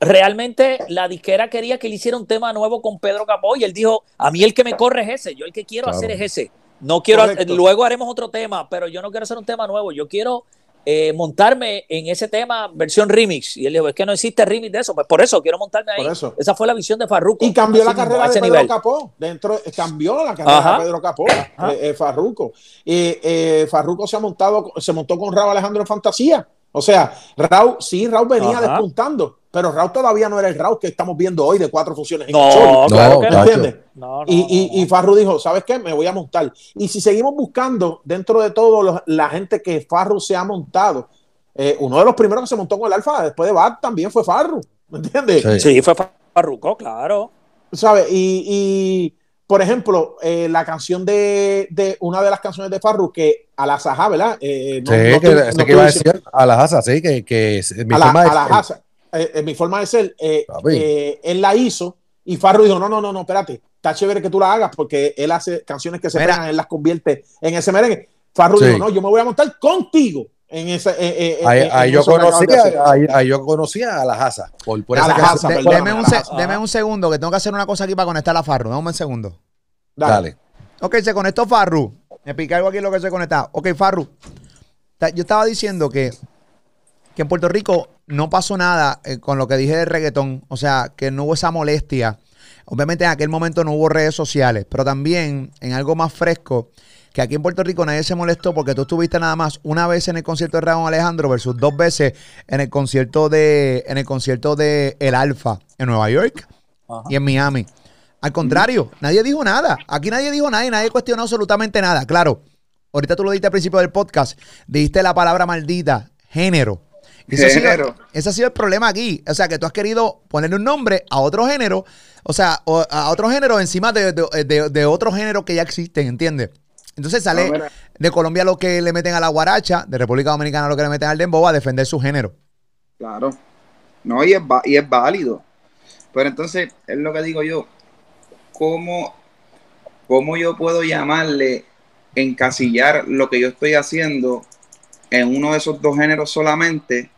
realmente la disquera quería que le hiciera un tema nuevo con Pedro Capó y él dijo, a mí el que me corre es ese, yo el que quiero Claro. hacer es ese. No quiero, Correcto. luego haremos otro tema, pero yo no quiero hacer un tema nuevo, yo quiero eh, montarme en ese tema versión remix. Y él dijo, es que no existe remix de eso, pues por eso quiero montarme ahí. Por eso. Esa fue la visión de Farruko. Y cambió la mismo, carrera de Pedro nivel. Capó. Dentro, cambió la carrera Ajá. de Pedro Capó, eh, eh, Farruko. Eh, Farruko se ha montado, se montó con Raúl Alejandro en Fantasía. O sea, Raúl, sí, Raúl venía Ajá. despuntando, pero Raúl todavía no era el Raúl que estamos viendo hoy de cuatro funciones en No, el show. claro No, que ¿Me no. Tacho. entiendes? No, no, Y, y, no. y Farru dijo, ¿sabes qué? Me voy a montar. Y si seguimos buscando dentro de todo los- la gente que Farru se ha montado, eh, uno de los primeros que se montó con el Alfa después de Bad también fue Farru. ¿Me entiendes? Sí. Sí, fue Farruko, claro. ¿Sabes? Y, y, por ejemplo, eh, la canción de, de una de las canciones de Farru que a la Saja, ¿verdad? Eh, no- Sí, no que, no que estoy iba a decir a la Haza, sí, que, que es mi a forma de a la. Haza, eh, eh, mi forma de ser, eh, eh, él la hizo y Farru dijo, no, no, no, no, espérate, está chévere que tú la hagas porque él hace canciones que se pegan, él las convierte en ese merengue. Farru Sí. dijo, no, yo me voy a montar contigo en ese... eh, eh, Ahí, eh, ahí en yo acabas de conocía, ahí, ahí yo conocía a la Haza. Por, por esa la. Haza, De- deme, un la se- deme un segundo, que tengo que hacer una cosa aquí para conectar a Farru. Dame un segundo. Dale. Ok, se conectó Farru. Me pica algo aquí lo que se conecta. Ok, Farru. Yo estaba diciendo que, que en Puerto Rico no pasó nada eh, con lo que dije de reggaetón. O sea, que no hubo esa molestia. Obviamente en aquel momento no hubo redes sociales, pero también en algo más fresco, que aquí en Puerto Rico nadie se molestó porque tú estuviste nada más una vez en el concierto de Raúl Alejandro versus dos veces en el concierto de en el concierto de El Alfa en Nueva York Ajá. y en Miami. Al contrario, nadie dijo nada. Aquí nadie dijo nada y nadie cuestionó absolutamente nada. Claro, ahorita tú lo dijiste al principio del podcast, dijiste la palabra maldita, género. Y ese, Ha sido, Género. ese ha sido el problema aquí. O sea, que tú has querido ponerle un nombre a otro género, o sea, a otro género encima de, de, de- de otro género que ya existen, ¿entiendes? Entonces sale No, de Colombia lo que le meten a la guaracha, de República Dominicana lo que le meten al dembow a defender su género. Claro. No, y es, y es válido. Pero entonces, es lo que digo yo. ¿Cómo, ¿Cómo yo puedo llamarle, encasillar lo que yo estoy haciendo en uno de esos dos géneros solamente,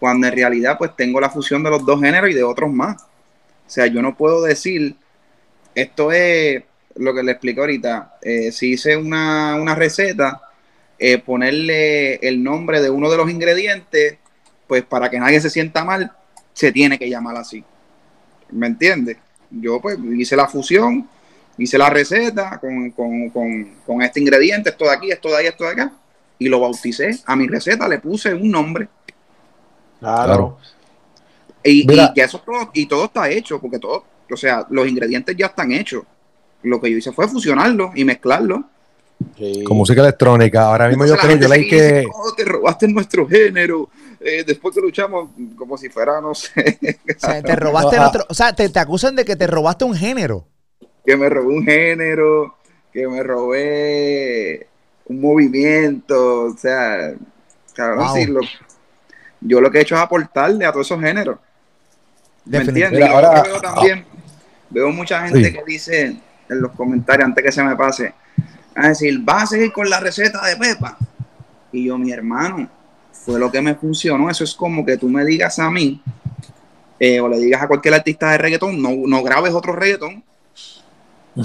cuando en realidad pues tengo la fusión de los dos géneros y de otros más? O sea, yo no puedo decir, esto es lo que le explico ahorita, eh, si hice una, una receta, eh, ponerle el nombre de uno de los ingredientes, pues para que nadie se sienta mal, se tiene que llamar así. ¿Me entiendes? Yo pues hice la fusión, hice la receta con, con, con, con este ingrediente, esto de aquí, esto de ahí, esto de acá, y lo bauticé. A mi receta le puse un nombre. Claro. Y, eso todo, y todo está hecho, porque todo, o sea, los ingredientes ya están hechos. Lo que yo hice fue fusionarlo y mezclarlo. Sí. Con música electrónica. Ahora mismo yo creo, yo que. "Oh, te robaste nuestro género. eh, después que luchamos, como si fuera, no sé, O sea, te robaste nuestro, o sea, te, te acusan de que te robaste un género. que me robé un género, que me robé un movimiento, o sea, cabrón, Wow. sí, lo- yo lo que he hecho es aportarle a todos esos géneros. ¿Me entiendes? Y ahora- que veo también, veo mucha gente Sí. que dice en los comentarios, antes que se me pase, a decir, vas a seguir con la receta de Pepa. Y yo, mi hermano, fue lo que me funcionó. Eso es como que tú me digas a mí, eh, o le digas a cualquier artista de reggaetón, no, no grabes otro reggaetón.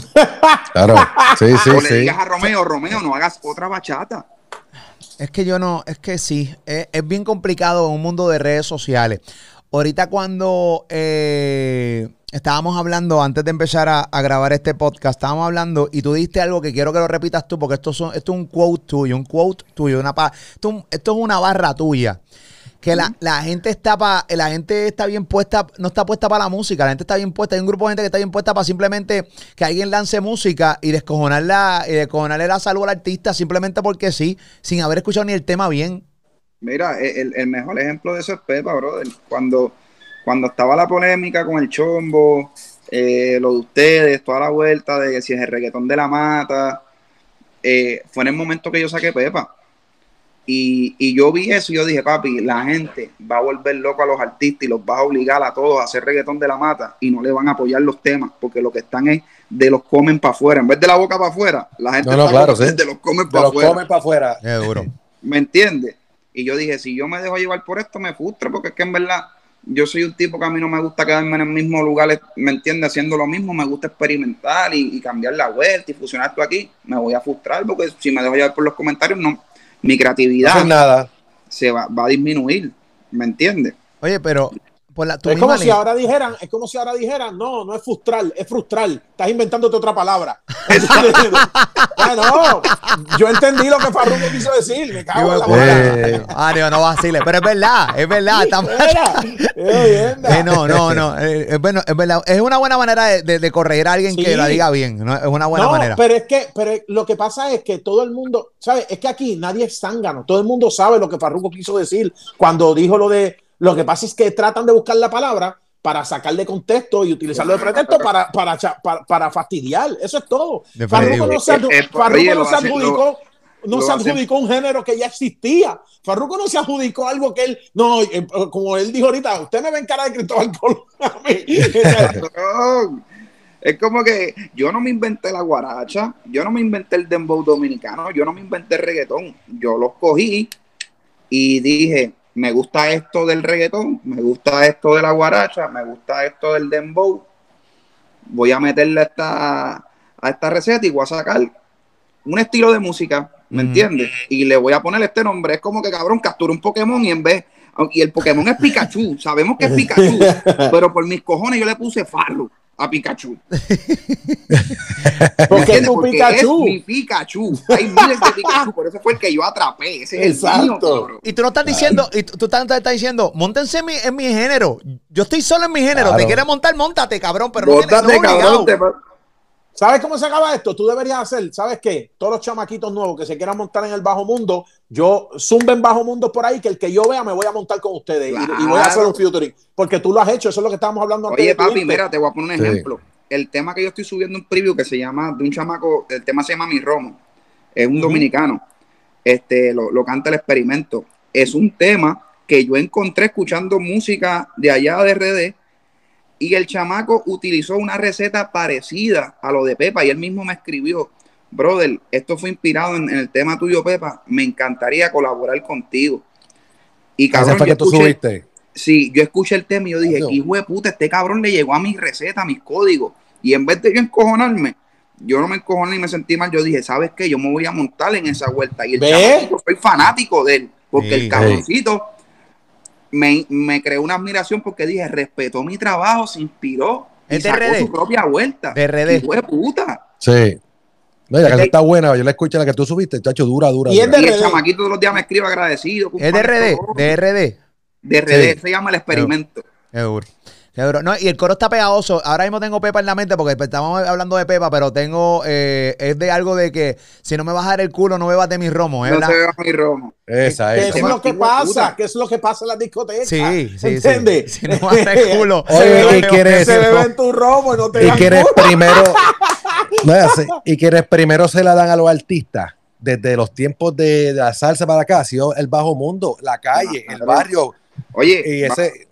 Claro. Sí, sí, o le sí. digas a Romeo, Romeo, no hagas otra bachata. Es que yo no, es que sí, es, es bien complicado en un mundo de redes sociales. Ahorita cuando eh, estábamos hablando, antes de empezar a, a grabar este podcast, estábamos hablando y tú diste algo que quiero que lo repitas tú, porque esto, son, esto es un quote tuyo, un quote tuyo, una pa- esto, es un- esto es una barra tuya. Que la, la gente está pa, la gente está bien puesta, no está puesta para la música, la gente está bien puesta, hay un grupo de gente que está bien puesta para simplemente que alguien lance música y descojonarla, y descojonarle la salud al artista simplemente porque sí, sin haber escuchado ni el tema bien. Mira, el, el mejor ejemplo de eso es Pepa, brother. Cuando, cuando estaba la polémica con el chombo, eh, lo de ustedes, toda la vuelta de si es el reggaetón de la mata, eh, fue en el momento que yo saqué Pepa. Y, y yo vi eso y yo dije, papi, la gente va a volver loco a los artistas y los va a obligar a todos a hacer reggaetón de la mata y no le van a apoyar los temas porque lo que están es de los comen para afuera. En vez de la boca para afuera, la gente No, no, está claro, sí. de los comen para afuera. comen para afuera. Qué duro. ¿Me entiendes? Y yo dije, si yo me dejo llevar por esto, me frustra, porque es que en verdad yo soy un tipo que a mí no me gusta quedarme en el mismo lugar, ¿me entiendes? Haciendo lo mismo, me gusta experimentar y, y cambiar la vuelta y fusionar esto aquí. Me voy a frustrar porque si me dejo llevar por los comentarios, no, mi creatividad nada. se va, va a disminuir, ¿me entiendes? Oye, pero por la, tu Es como si ahora dijeran, es como si ahora dijeran, no, no es frustrar, es frustrar. Estás inventándote otra palabra. bueno, yo entendí lo que Farruko quiso decir, me cago en la boca. Eh, Mario, no vacile. Pero es verdad, es verdad. estamos- eh. Eh, no, no, no. eh, es, bueno, es verdad. Es una buena manera de, de- de corregir a alguien que la diga bien. ¿no? Es una buena no, manera. pero es que pero lo que pasa es que todo el mundo, ¿sabes? Es que aquí nadie es zángano, todo el mundo sabe lo que Farruko quiso decir cuando dijo lo de, lo que pasa es que tratan de buscar la palabra para sacar de contexto y utilizarlo de pretexto para, para, para, para fastidiar, eso es todo. Farruko no se, adju- Farruko oye, no lo se hace- adjudicó, no lo se adjudicó un género que ya existía. Farruko no se adjudicó algo que él, no, eh, como él dijo ahorita, usted me ve en cara de Cristóbal Colón a mí. No, Es como que yo no me inventé la guaracha, yo no me inventé el dembow dominicano, yo no me inventé el reggaetón. Yo los cogí y dije, me gusta esto del reggaetón, me gusta esto de la guaracha, me gusta esto del dembow. Voy a meterle a esta, a esta receta y voy a sacar un estilo de música, ¿me entiendes? Y le voy a poner este nombre. Es como que, cabrón, captura un Pokémon y en vez... Y el Pokémon es Pikachu, sabemos que es Pikachu, pero por mis cojones yo le puse Farro a Pikachu. ¿Me Porque es entiendes? tu Pikachu. es mi Pikachu. Hay miles de Pikachu, por eso fue el que yo atrapé. Ese es el Exacto. mío, cabrón. Y tú no estás diciendo, y tú, tú estás, estás diciendo, montense en mi, en mi género. Yo estoy solo en mi género. Claro. Te quieres montar, montate, cabrón. Pero no, cabrón. te ¿Sabes cómo se acaba esto? Tú deberías hacer, ¿sabes qué? Todos los chamaquitos nuevos que se quieran montar en el bajo mundo, yo zumben bajo mundo por ahí, que el que yo vea me voy a montar con ustedes y- y, voy a hacer un featuring. Porque tú lo has hecho, eso es lo que estábamos hablando antes. Oye, papi, mira, te voy a poner un Sí. ejemplo. El tema que yo estoy subiendo un preview que se llama, de un chamaco, el tema se llama Mi Romo. Es un dominicano. Este, lo, lo canta el experimento. Es un tema que yo encontré escuchando música de allá de RD y el chamaco utilizó una receta parecida a lo de Pepa y él mismo me escribió, brother, esto fue inspirado en, en el tema tuyo, Pepa, me encantaría colaborar contigo. Y cabrón, yo que tú subiste. Sí, yo escuché el tema y yo dije, hijo de puta, este cabrón le llegó a mis recetas, a mis códigos. Y en vez de yo encojonarme, yo no me encojoné y me sentí mal. Yo dije, ¿sabes qué? Yo me voy a montar en esa vuelta. Y el chamaquito, soy fanático de él. Porque Sí. el cabroncito me, me creó una admiración porque dije, respetó mi trabajo, se inspiró y Es sacó RD. su propia vuelta. De RD. Hijo de puta. Sí. No, y la canción está buena. Yo la escuché la que tú subiste, chacho, dura, dura. Y es dura. de Y el RD. chamaquito todos los días me escribe agradecido. Es de RD, de RD. De RD, Sí. se llama el experimento. Seguro. Seguro. No, y el coro está pegajoso. Ahora mismo tengo Pepa en la mente porque estábamos hablando de Pepa, pero tengo. eh, es de algo de que si no me vas a dar el culo, no bebas de mis romos. ¿es No verdad? se vea mi romo. Esa, ¿Qué esa. es lo que pasa? ¿Qué es lo que pasa en las discotecas? Sí, sí, sí. ¿Entiendes? Si no vas a dar el culo. Oye, se ¿y bebe- quieres- se beben tu romo y no te Y quieres culo. primero. No, y quienes primero se la dan a los artistas. Desde los tiempos de, de la salsa para acá, ha sido el bajo mundo, la calle, el Claro. barrio. Oye, Y ese,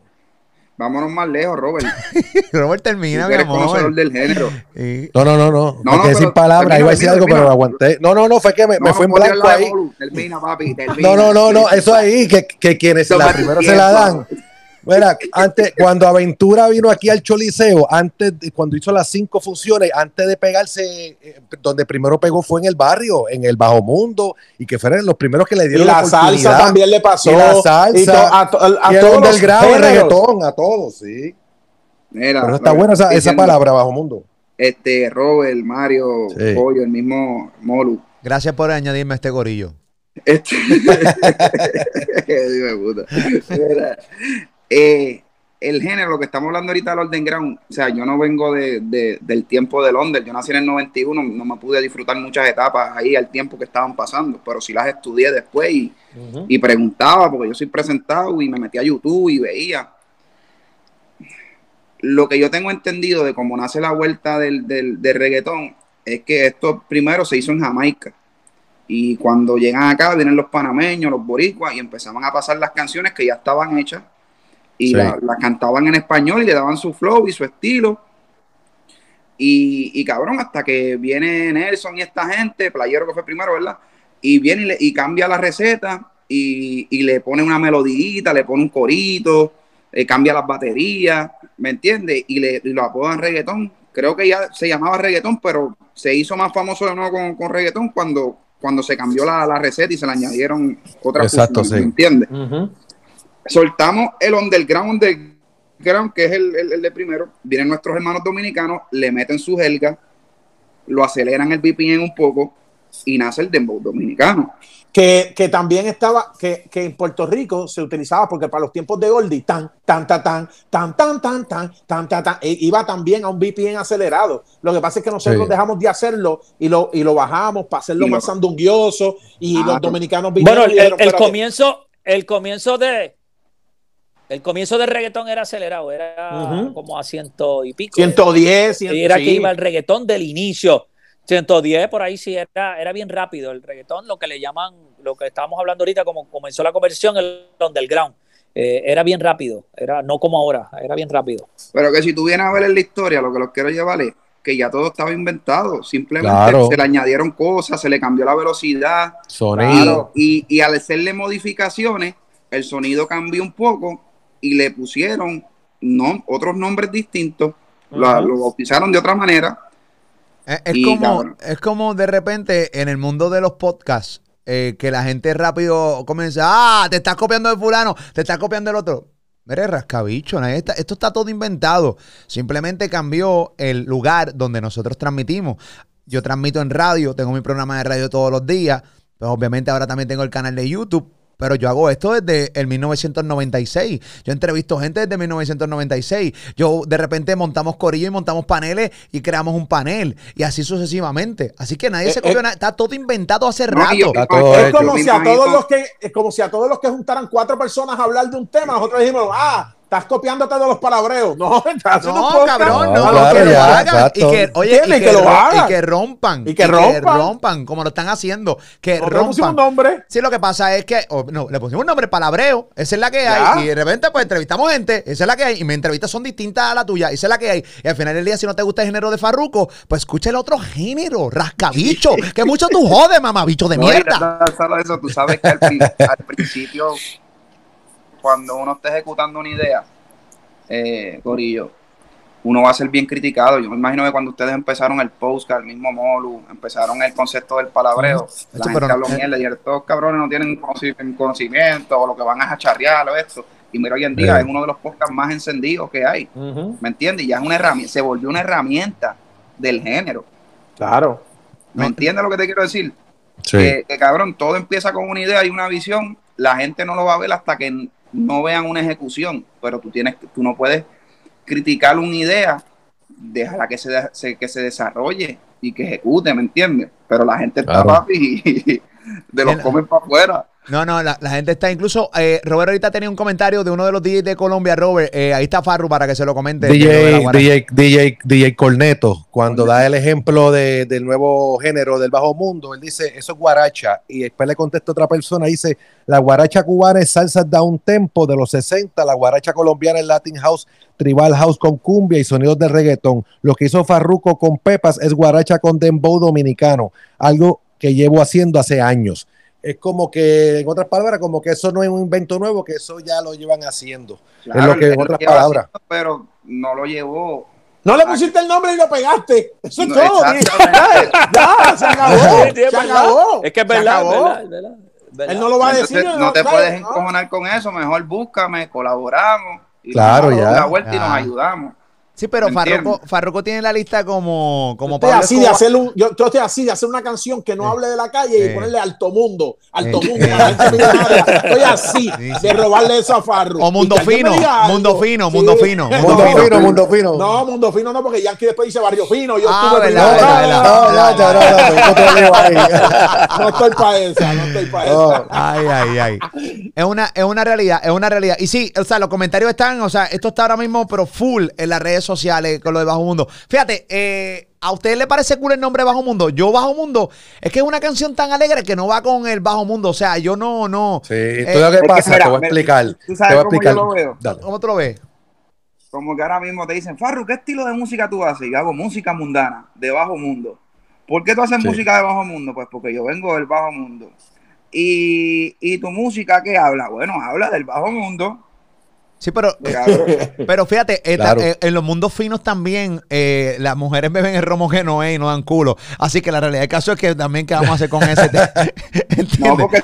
vámonos más lejos, Robert. Robert termina, que mi amor. del género. Sí. No, no, no, no. No, me no, quedé pero sin palabras. termina, Iba a decir termina, algo, pero termina. lo aguanté. No, no, no, fue que me, me No, fue en blanco ahí. Termina, papi, termina. No, no, no, no, eso ahí, que, que quienes la primero se la dan. Mira, antes, cuando Aventura vino aquí al Choliseo, antes, de- cuando hizo las cinco funciones, antes de pegarse, eh, donde primero pegó fue en el barrio, en el Bajo Mundo, y que fueron los primeros que le Y dieron la oportunidad. salsa también le pasó. Y la salsa. Y to- a, to- a y el todos géneros. reggaetón, a todos, sí. Mira, Pero está buena esa, palabra, Bajo Mundo. Este, Robert, Mario, Sí. Pollo, el mismo Molu. Gracias por añadirme a este gorillo. Este. Mira, eh, el género, lo que estamos hablando ahorita del Orden Ground, o sea, yo no vengo de, de- del tiempo del Under, yo nací en el 91, no me pude disfrutar muchas etapas ahí al tiempo que estaban pasando, pero sí las estudié después y, y preguntaba, porque yo soy presentado y me metí a YouTube y veía. Lo que yo tengo entendido de cómo nace la vuelta del, del, del reggaetón es que esto primero se hizo en Jamaica. Y cuando llegan acá, vienen los panameños, los boricuas, y empezaban a pasar las canciones que ya estaban hechas. Y Sí. la- las cantaban en español y le daban su flow y su estilo. Y, y cabrón, hasta que viene Nelson y esta gente, Playero que fue primero, ¿verdad? Y viene y, le- y cambia la receta y, y le pone una melodita, le pone un corito, eh, cambia las baterías, ¿me entiendes? Y, le, y lo apodan reggaetón. Creo que ya se llamaba reggaetón, pero se hizo más famoso de nuevo con, con reggaetón cuando, cuando se cambió la, la receta y se le añadieron otras Exacto, sí. ¿me entiendes? Ujú. Soltamos el underground underground, que es el, el- el de primero. Vienen nuestros hermanos dominicanos, le meten su jerga, lo aceleran el BPM un poco y nace el dembow dominicano. Que, que también estaba, que, que en Puerto Rico se utilizaba, porque para los tiempos de Goldie, tan, tan, tan, tan, tan, tan, tan, tan, tan, tan, tan, e iba también a un BPM acelerado. Lo que pasa es que nosotros Sí. dejamos de hacerlo y lo, y lo bajamos para hacerlo Y lo- más sandunguioso y Ah, los no. dominicanos vinieron Bueno, el, comienzo, el comienzo de el comienzo del reggaetón era acelerado, era como a ciento y pico. 110, 100, Y era sí. que iba el reggaetón del inicio. 110 por ahí sí era, era bien rápido. El reggaetón, lo que le llaman, lo que estábamos hablando ahorita, como comenzó la conversión, el underground. Eh, era bien rápido, era no como ahora, era bien rápido. Pero que si tú vienes a ver en la historia, lo que los quiero llevar es que ya todo estaba inventado. Simplemente Claro. se le añadieron cosas, se le cambió la velocidad. Sonido. Y, y al hacerle modificaciones, el sonido cambió un poco y le pusieron no, otros nombres distintos, lo- lo bautizaron de otra manera. Es, es Y, como, cabrón. es como de repente en el mundo de los podcasts, eh, que la gente rápido comienza, ah, te estás copiando de fulano, te estás copiando del otro. Mire, rascabicho, está- esto está todo inventado. Simplemente cambió el lugar donde nosotros transmitimos. Yo transmito en radio, tengo mi programa de radio todos los días, pues obviamente ahora también tengo el canal de YouTube. Pero yo hago esto desde el 1996. Yo entrevisto gente desde 1996. Yo de repente montamos corillo y montamos paneles y creamos un panel. Y así sucesivamente. Así que nadie Eh, se copió eh. nada. Está todo inventado hace No, y yo rato. Es como si a todos los que, es como si a todos los que juntaran cuatro personas a hablar de un tema, nosotros dijimos, ah, estás copiándote de los palabreos. No, estás No, podcast. cabrón, No, no, claro, que lo ya, hagan. Y que, oye, y ¿Entiendes? que, Que lo ro- hagan. y que rompan. Y que rompan. como lo están haciendo. Que Nosotros pusimos un rompan. nombre. Sí, lo que pasa es que, oh, no, le pusimos un nombre palabreo, esa es la que Ya. hay, y de repente pues entrevistamos gente, esa es la que hay, y mis entrevistas son distintas a la tuya, esa es la que hay, y al final del día si no te gusta el género de Farruco, pues escucha el otro género, rascabicho, que mucho tú jodes, mamabicho de No, y mierda. no, no solo eso, tú sabes que al principio, cuando uno está ejecutando una idea, eh, Corillo, uno va a ser bien criticado. Yo me imagino que cuando ustedes empezaron el podcast, el mismo Molu, empezaron el concepto del palabreo, la gente habló no- mierda y estos cabrones no tienen conoci- conocimiento o lo que van a charrear o esto. Y mira, hoy en día Sí. es uno de los podcasts más encendidos que hay. ¿Me entiendes? Y Ya es una herramienta, se volvió una herramienta del género. Claro. ¿Me entiendes lo que te quiero decir? Sí. que, que, cabrón, todo empieza con una idea y una visión, la gente no lo va a ver hasta que no vean una ejecución, pero tú tienes, tú no puedes criticar una idea, déjala que se, que se desarrolle y que ejecute, ¿me entiendes? Pero la gente está papi y, de los comen para afuera. No, no, la, la gente está incluso, eh, Robert ahorita tenía un comentario de uno de los DJs de Colombia, Robert, eh, ahí está Farru para que se lo comente. DJ. DJ, DJ, DJ Corneto, cuando da el ejemplo de- del nuevo género del bajo mundo, él dice, eso es guaracha. Y después le contesta otra persona, dice, la guaracha cubana es salsa da un tempo de los 60, la guaracha colombiana es Latin House, Tribal House con cumbia y sonidos de reggaetón. Lo que hizo Farruco con Pepas es guaracha con dembow dominicano, algo que llevo haciendo hace años. Es como que, en otras palabras, como que eso no es un invento nuevo, que eso ya lo llevan haciendo. es lo que, en otras palabras. haciendo, pero no lo llevó. No le pusiste el nombre y lo pegaste. Eso es No, todo. Ya, se acabó. Sí, se verdad. acabó. Es que es Se verdad. Él no lo va a decir. Entonces, no te puedes No. encojonar con eso, mejor búscame, colaboramos. Y Claro, ya. la vuelta y nos Ya. ayudamos. Sí, pero ¿Me Farruko? Farruko tiene la lista como, como Yo estoy Pablo así de hacer un, yo, yo estoy así de hacer una canción que no hable de la calle Sí. y ponerle alto mundo, alto Sí. mundo. Estoy así Sí, de robarle eso a Farru. O Mundo Fino. Mundo Fino, Mundo Fino, No, Mundo fino. mundo fino. No, mundo fino no, porque Yankee después dice barrio fino. Yo Ah, estuve verdad, verdad, No, verdad. No, no, no, no, no, otro lío ahí. No estoy para esa, no estoy para No. esa. Ay, ay, ay. Es una, es una realidad, es una realidad. Y sí, o sea, los comentarios están, o sea, esto está ahora mismo, pero full en las redes sociales con lo de Bajo Mundo. Fíjate, eh, ¿a ustedes le parece cool el nombre Bajo Mundo? Yo Bajo Mundo, es que es una canción tan alegre que no va con el Bajo Mundo. O sea, yo no, no. Sí, Eh, tú lo que que pasa, mira, te voy a explicar. tú Te sabes voy a cómo yo lo veo. Dale. ¿Cómo tú lo ves? Como que ahora mismo te dicen, Farru, ¿qué estilo de música tú haces? Yo hago música mundana, de bajo mundo. ¿Por qué tú haces Sí. música de bajo mundo? Pues porque yo vengo del bajo mundo. Y, y tu música, ¿qué habla? Bueno, habla del bajo mundo. Sí, pero, pero fíjate, eh, Claro. eh, en los mundos finos también eh, las mujeres beben el romo que no es y no dan culo. Así que la realidad del caso es que también, ¿qué vamos a hacer con ese? ¿Entiendes? No, porque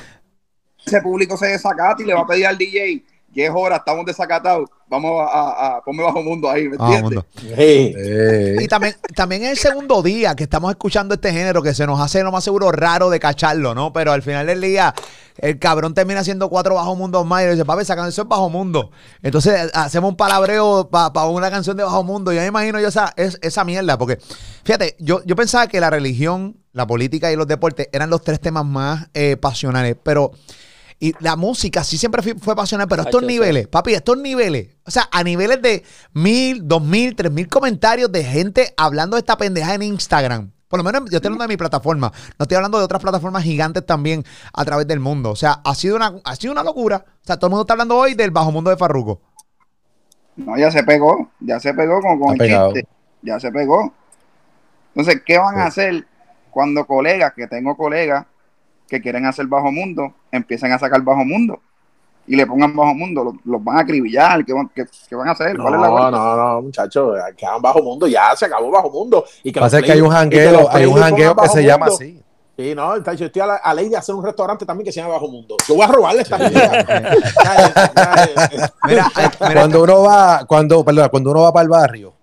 ese público se desacata y le va a pedir al DJ, ya es hora, estamos desacatados, vamos a, a, a poner bajo mundo ahí, ¿me Bajo entiendes? Eh, Y también, también es el segundo día que estamos escuchando este género que se nos hace lo más seguro raro de cacharlo, ¿no? Pero al final del día, el cabrón termina haciendo cuatro bajo mundos más y dice, papi, esa canción es bajo mundo. Entonces hacemos un palabreo para una canción de bajo mundo. Yo me imagino yo esa, es, esa mierda, porque fíjate, yo, yo pensaba que la religión, la política y los deportes eran los tres temas más eh, pasionales, pero. Y la música sí siempre fui- fue pasional, pero estos niveles, papi, estos niveles, o sea, a niveles de mil, dos mil, tres mil comentarios de gente hablando de esta pendeja en Instagram. Por lo menos yo estoy hablando de mi plataforma. No estoy hablando de otras plataformas gigantes también a través del mundo. O sea, ha sido una, ha sido una locura. O sea, todo el mundo está hablando hoy del bajo mundo de Farruko. No, ya se pegó, ya se pegó con, con el pegado. chiste, ya se pegó. Entonces, ¿qué van a hacer cuando colegas, que tengo colegas que quieren hacer bajo mundo, empiecen a sacar bajo mundo y le pongan bajo mundo? Los, los van a acribillar, ¿qué van, qué- qué van a hacer? ¿Cuál es la No, no, no, muchachos, quedan bajo mundo, ya se acabó bajo mundo. Y que pasa que hay un jangueo, hay un jangueo que se Bajo llama Mundo. así. Sí, no, está- yo estoy a la, a ley de hacer un restaurante también que se llama Bajo Mundo. Yo voy a robarle esta. Mira, eh, mira, Cuando uno va, cuando, perdón, cuando uno va para el barrio,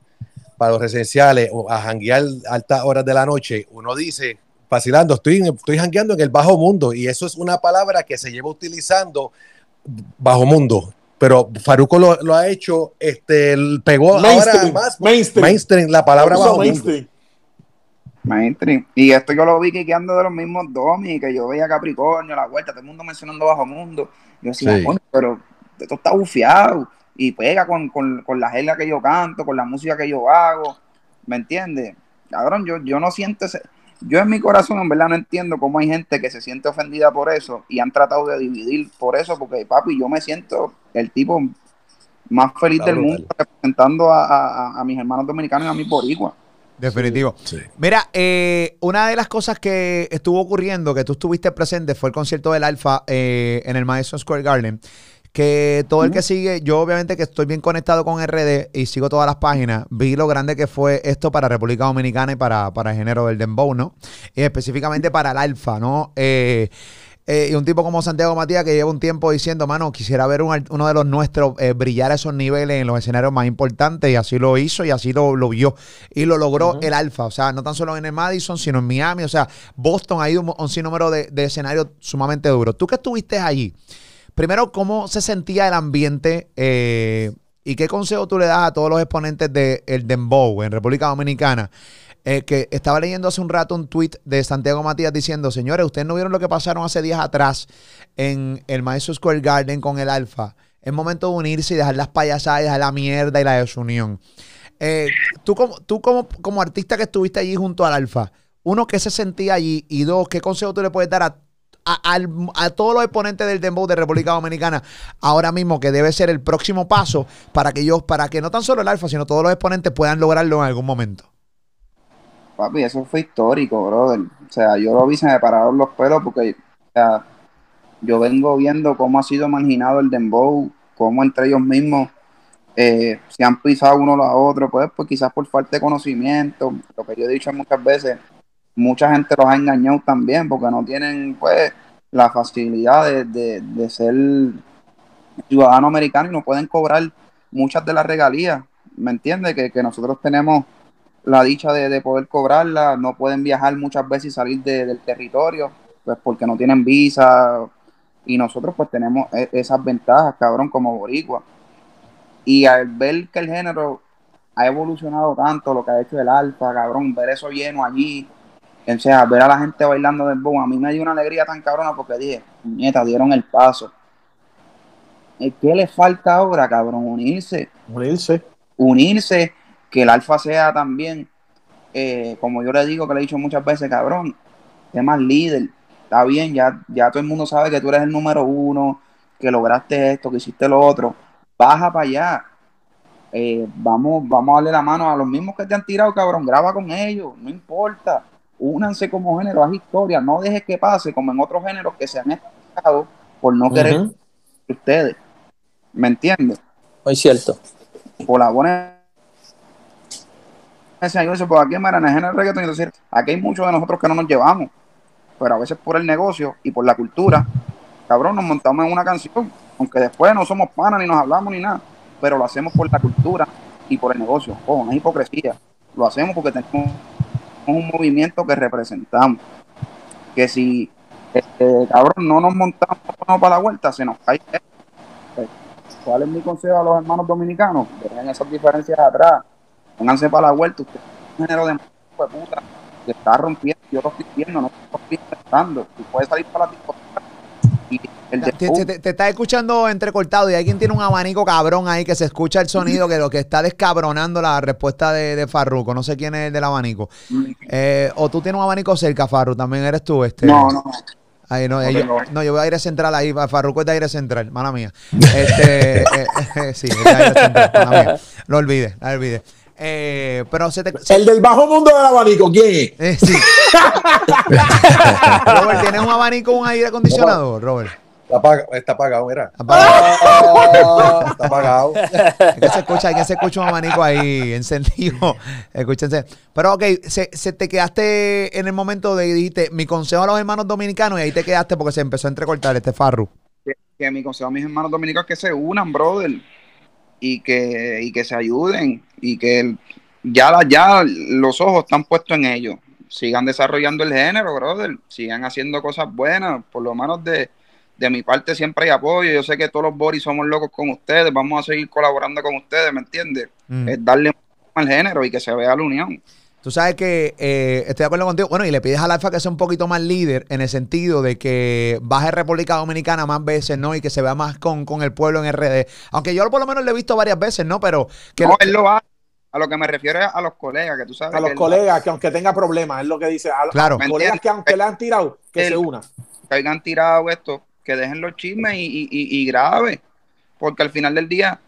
para los residenciales, o a janguear altas horas de la noche, uno dice, vacilando, estoy, en- estoy jangueando en el bajo mundo, y eso es una palabra que se lleva utilizando bajo mundo. Pero Faruco lo, lo ha hecho, este, pegó ahora Mainstream, más mainstream. mainstream, la palabra bajo mundo. mainstream. Mainstream. Y esto yo lo vi quiqueando de los mismos domis, que yo veía Capricornio, la vuelta, todo el mundo mencionando bajo mundo. Yo decía, Sí. "Coño, pero esto está bufiado y pega con, con, con la jerga que yo canto, con la música que yo hago. ¿Me entiendes? Cabrón, yo, yo no siento ese. Yo en mi corazón, en verdad, no entiendo cómo hay gente que se siente ofendida por eso y han tratado de dividir por eso, porque papi, yo me siento el tipo más feliz del mundo representando a, a- a mis hermanos dominicanos y a mis boricuas. definitivo. Sí. Mira, eh, una de las cosas que estuvo ocurriendo, que tú estuviste presente, fue el concierto del Alfa eh, en el Madison Square Garden. Que todo el que sigue, yo obviamente que estoy bien conectado con RD y sigo todas las páginas, vi lo grande que fue esto para República Dominicana y para, para el género del Dembow, ¿no? Y específicamente para el Alfa, ¿no? Eh, eh, y un tipo como Santiago Matías que lleva un tiempo diciendo, mano, quisiera ver un uno de los nuestros eh, brillar a esos niveles en los escenarios más importantes y así lo hizo y así lo, lo vio y lo logró el Alfa, o sea, no tan solo en el Madison, sino en Miami, o sea, Boston ha ido un, un sinnúmero de, de escenarios sumamente duros. Tú que estuviste allí, primero, ¿cómo se sentía el ambiente eh, y qué consejo tú le das a todos los exponentes del Dembow en República Dominicana? Eh, que estaba leyendo hace un rato un tweet de Santiago Matías diciendo, señores, ustedes no vieron lo que pasaron hace días atrás en el Madison Square Garden con el Alfa. Es momento de unirse y dejar las payasadas, dejar la mierda y la desunión. Eh, tú como, tú como, como artista que estuviste allí junto al Alfa, uno, ¿qué se sentía allí? Y dos, ¿qué consejo tú le puedes dar a, a- al- a todos los exponentes del Dembow de República Dominicana ahora mismo que debe ser el próximo paso para que ellos, para que no tan solo el Alfa, sino todos los exponentes puedan lograrlo en algún momento? Papi, eso fue histórico, brother. O sea, yo lo vi, se me pararon los pelos porque, o sea, yo vengo viendo cómo ha sido marginado el dembow, cómo entre ellos mismos eh, se han pisado uno a otro, pues, pues quizás por falta de conocimiento, lo que yo he dicho muchas veces, mucha gente los ha engañado también porque no tienen, pues, la facilidad de, de, ser ciudadano americano y no pueden cobrar muchas de las regalías ¿me entiendes? Que, que nosotros tenemos la dicha de, de poder cobrarla, no pueden viajar muchas veces y salir de- del territorio, pues porque no tienen visa, y nosotros pues tenemos e- esas ventajas, cabrón, como boricua. Y al ver que el género ha evolucionado tanto, lo que ha hecho el alfa, cabrón, ver eso lleno allí, o sea, ver a la gente bailando del boom, a mí me dio una alegría tan cabrona porque dije, nieta, dieron el paso. Eh, ¿Qué le falta ahora, cabrón? Unirse, Unirse. unirse, que el alfa sea también, eh, como yo le digo, que le he dicho muchas veces, cabrón, sé más líder, está bien, ya, ya todo el mundo sabe que tú eres el número uno, que lograste esto, que hiciste lo otro, baja para allá. Eh, vamos, vamos a darle la mano a los mismos que te han tirado, cabrón, graba con ellos, no importa, únanse como género, haz historia, no dejes que pase como en otros géneros que se han estancado por no querer Ujú. ustedes, ¿me entiendes? Muy cierto. colaboren ese negocio, porque aquí en el reggaetón, y decir, aquí hay muchos de nosotros que no nos llevamos, pero a veces por el negocio y por la cultura, cabrón, nos montamos en una canción, aunque después no somos panas ni nos hablamos ni nada, pero lo hacemos por la cultura y por el negocio. Ojo, no es hipocresía, lo hacemos porque tenemos un movimiento que representamos. Que si, este, cabrón, no nos montamos para la vuelta, se nos cae. esto. ¿Cuál es mi consejo a los hermanos dominicanos? Dejen esas diferencias atrás, pónganse para la vuelta. Usted es un género de que está rompiendo, yo lo estoy viendo, no estoy pensando. Y puede salir para la discoteca y Te, te- te- está escuchando entrecortado y alguien tiene un abanico cabrón ahí que se escucha el sonido que lo que está descabronando la respuesta de, de Farruko. No sé quién es el del abanico. Eh, o tú tienes un abanico cerca, Farru, también eres tú. Este. No, no, Ahí no, No yo, tengo. no, yo voy a aire central ahí, Farruko es de aire central, mala mía. Este, eh, eh, sí, es de aire central, mala mía. Lo olvide, lo olvide. Eh, pero se te. se- El del bajo mundo del abanico, ¿quién es? eh, sí. Robert, ¿tienes un abanico un aire acondicionado, Robert? Está, apag- está apagado, mira. Apagado. Está apagado. Es que se escucha, es que se escucha un abanico ahí encendido. Escúchense. Pero ok, se, se te quedaste en el momento de dijiste mi consejo a los hermanos dominicanos y ahí te quedaste porque se empezó a entrecortar este farru. que mi consejo a mis hermanos dominicanos es que se unan, brother, y que, y que se ayuden, y que ya, la- ya los ojos están puestos en ellos. Sigan desarrollando el género, brother, sigan haciendo cosas buenas, por lo menos de, de mi parte siempre hay apoyo. Yo sé que todos los Boris somos locos con ustedes, vamos a seguir colaborando con ustedes, ¿me entiendes? Mm. Es darle al género y que se vea la unión. Tú sabes que eh, estoy de acuerdo contigo. Bueno, y le pides al Alfa que sea un poquito más líder en el sentido de que baje República Dominicana más veces, ¿no? Y que se vea más con, con el pueblo en RD. Aunque yo por lo menos lo he visto varias veces, ¿no? Pero que no, él lo hace. A lo que me refiero es a los colegas, que tú sabes A los colegas, que aunque tenga problemas, es lo que dice. A, a Claro. los colegas que aunque le han tirado, que El- se una. que hayan tirado esto, que dejen los chismes y, y, y- grave, porque al final del día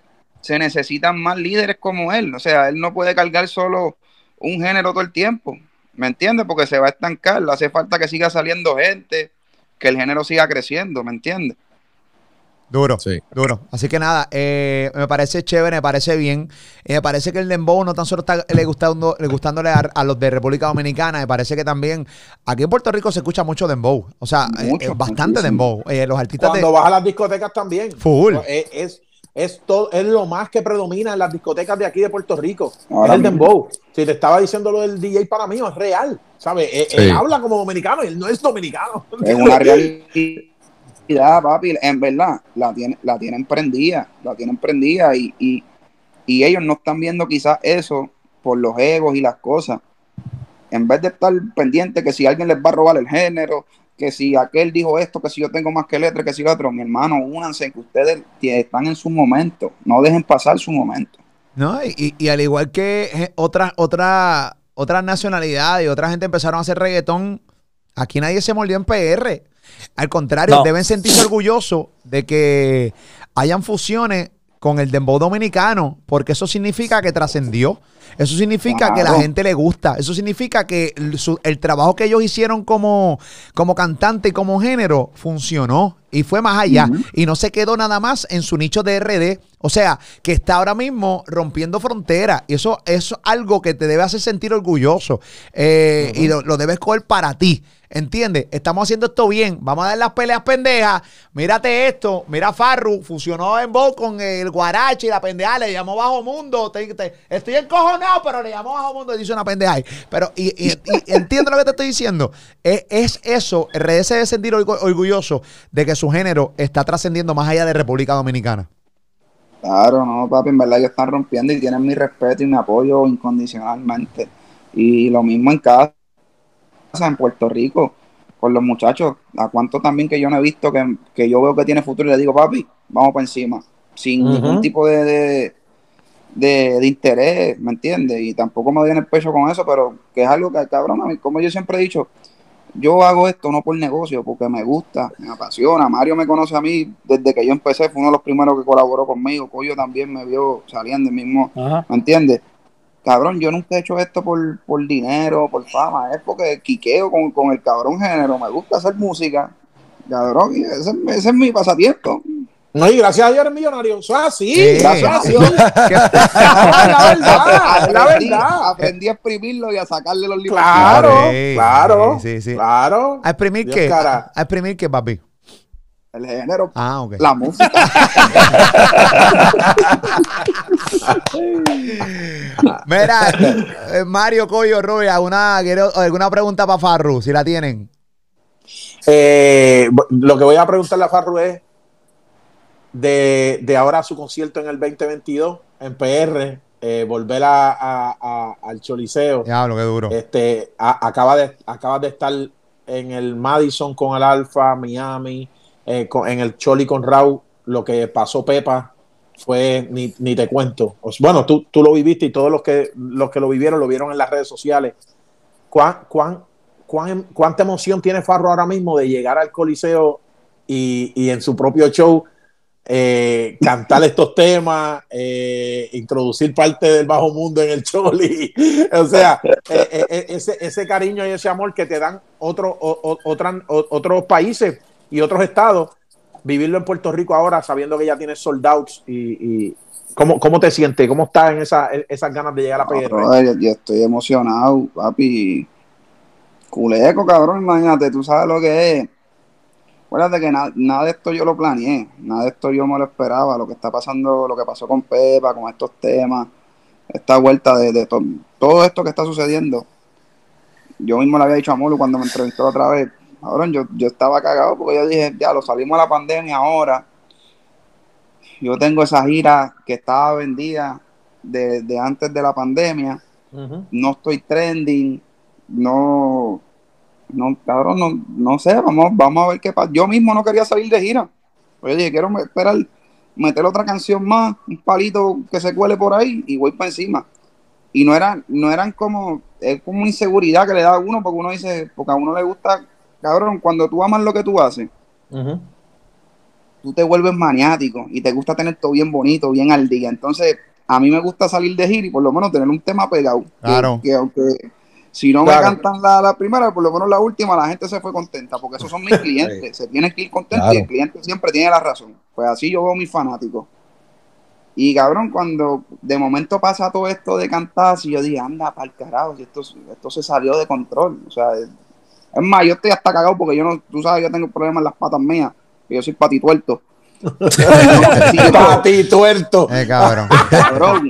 se necesitan más líderes como él, o sea, él no puede cargar solo un género todo el tiempo, ¿me entiendes? Porque se va a estancar, hace falta que siga saliendo gente, que el género siga creciendo, ¿me entiendes? Duro, Sí. duro. Así que nada, eh, me parece chévere, me parece bien. Eh, me parece que el Dembow no tan solo está le gustando, le gustándole a, a los de República Dominicana, me parece que también aquí en Puerto Rico se escucha mucho Dembow. O sea, eh, Mucho, eh, bastante muchísimo. Dembow. Eh, los artistas Cuando de. vas a las discotecas también. Full. Es, es, es, todo, es lo más que predomina en las discotecas de aquí de Puerto Rico. Ahora es el mismo. dembow. Si te estaba diciendo lo del DJ para mí, es real. ¿Sabes? Sí. él habla como dominicano y él no es dominicano. Es una realidad, papi, en verdad, la, tiene, la tienen prendida, la tienen prendida y, y, y ellos no están viendo quizás eso por los egos y las cosas. En vez de estar pendiente que si alguien les va a robar el género, que si aquel dijo esto, que si yo tengo más que letra, que si lo otro, mi hermano, únanse, que ustedes están en su momento, no dejen pasar su momento. ¿no? Y, y- al igual que eh, otras otra, otras nacionalidades y otra gente empezaron a hacer reggaetón, aquí nadie se mordió en PR. Al contrario, No. deben sentirse orgullosos de que hayan fusiones con el dembow dominicano, porque eso significa que trascendió. Eso significa que la gente le gusta. Eso significa que el, su- el trabajo que ellos hicieron como, como cantante y como género funcionó y fue más allá. Y no se quedó nada más en su nicho de RD. O sea, que está ahora mismo rompiendo fronteras. Y eso, eso es algo que te debe hacer sentir orgulloso. Eh, Y lo, lo debes coger para ti. ¿Entiendes? Estamos haciendo esto bien. Vamos a dar las peleas pendejas. Mírate esto. Mira Farru. Fusionó en voz con el guarache y la pendeja. Le llamó Bajo Mundo. Te- te- estoy encojonado, pero le llamó Bajo Mundo y dice una pendeja. ahí. Pero, y, y- y entiendo lo que te estoy diciendo. Es, es eso. RD se debe sentir orgu- orgulloso de que su género está trascendiendo más allá de República Dominicana. Claro, no, papi, en verdad ellos están rompiendo y tienen mi respeto y mi apoyo incondicionalmente. Y lo mismo en casa, en Puerto Rico, con los muchachos. A cuánto también que yo no he visto que, que yo veo que tiene futuro y le digo, papi, vamos para encima. Sin ningún tipo de, de, de- de interés, ¿me entiendes? Y tampoco me doy en el pecho con eso, pero que es algo que, cabrón, a mí, como yo siempre he dicho, yo hago esto no por negocio, porque me gusta, me apasiona. Mario me conoce a mí desde que yo empecé, fue uno de los primeros que colaboró conmigo. Coyo también me vio saliendo el mismo, Ajá. ¿me entiendes? Cabrón, yo nunca he hecho esto por, por dinero, por fama, es porque quiqueo con, con el cabrón género, me gusta hacer música. Cabrón, ese, ese es mi pasatiempo. No, y gracias a Dios eres millonario. Eso es así. Sí. Gracias a Dios. Ah, la verdad, la verdad. aprendí a exprimirlo y a sacarle los libros. Claro, Sí, claro, sí, sí. claro. ¿A exprimir Dios qué? cara. ¿A exprimir qué, papi? El género, Ah, ok. la música. Mira, eh, Mario Coyo Rubia, ¿alguna, alguna pregunta para Farru, si la tienen? Eh, lo que voy a preguntarle a Farru es de, de ahora su concierto en el 2022 en PR, eh, volver a, a- a- al Choliseo. Diablo, qué duro. Este, acaba, de, acaba de estar en el Madison con el Alfa, Miami, eh, con- en el Choli con Raúl. Lo que pasó Pepa fue, ni, ni te cuento. Bueno, tú, tú lo viviste y todos los que, los que lo vivieron lo vieron en las redes sociales. ¿Cuán, cuán, cuán- ¿Cuánta emoción tiene Farro ahora mismo de llegar al Coliseo y, y en su propio show eh, cantar estos temas, eh, introducir parte del bajo mundo en el Choli? o sea, eh, ese, ese cariño y ese amor que te dan otro, o- otran- otros países y otros estados, vivirlo en Puerto Rico ahora sabiendo que ya tienes sold outs y, y ¿cómo, ¿cómo te sientes? ¿Cómo estás en esa, esas ganas de llegar a No, PR? brother, yo, yo estoy emocionado, papi. Culeco, cabrón, imagínate, tú sabes lo que es. Acuérdate que na- nada de esto yo lo planeé, nada de esto yo me lo esperaba, lo que está pasando, lo que pasó con Pepa, con estos temas, esta vuelta de, de to- todo esto que está sucediendo. Yo mismo le había dicho a Molo cuando me entrevistó la otra vez, cabrón, yo, yo estaba cagado porque yo dije, ya, lo salimos a la pandemia ahora. Yo tengo esa gira que estaba vendida de, de antes de la pandemia no estoy trending, no, no, cabrón, no, no sé, vamos, vamos a ver qué pasa. Yo mismo no quería salir de gira. Oye, dije, quiero esperar, meter otra canción más, un palito que se cuele por ahí y voy para encima. Y no eran, no eran como, es como una inseguridad que le da a uno, porque uno dice, porque a uno le gusta, cabrón, cuando tú amas lo que tú haces, tú te vuelves maniático y te gusta tener todo bien bonito, bien al día. Entonces, a mí me gusta salir de gira y por lo menos tener un tema pegado. Que- Claro. Que, aunque si no Claro. me cantan la, la primera, por lo menos la última, la gente se fue contenta, porque esos son mis clientes. Se tienen que ir contentos y el cliente siempre tiene la razón. Pues así yo veo a mis fanáticos. Y cabrón, cuando de momento pasa todo esto de cantar, si yo dije, anda, para el carajo, si esto, esto se salió de control. O sea, es, es más, yo estoy hasta cagado porque yo no, tú sabes, yo tengo problemas en las patas mías, que yo soy patituerto. Sí, yo- Pati tuerto. Eh, cabrón. Cabrón,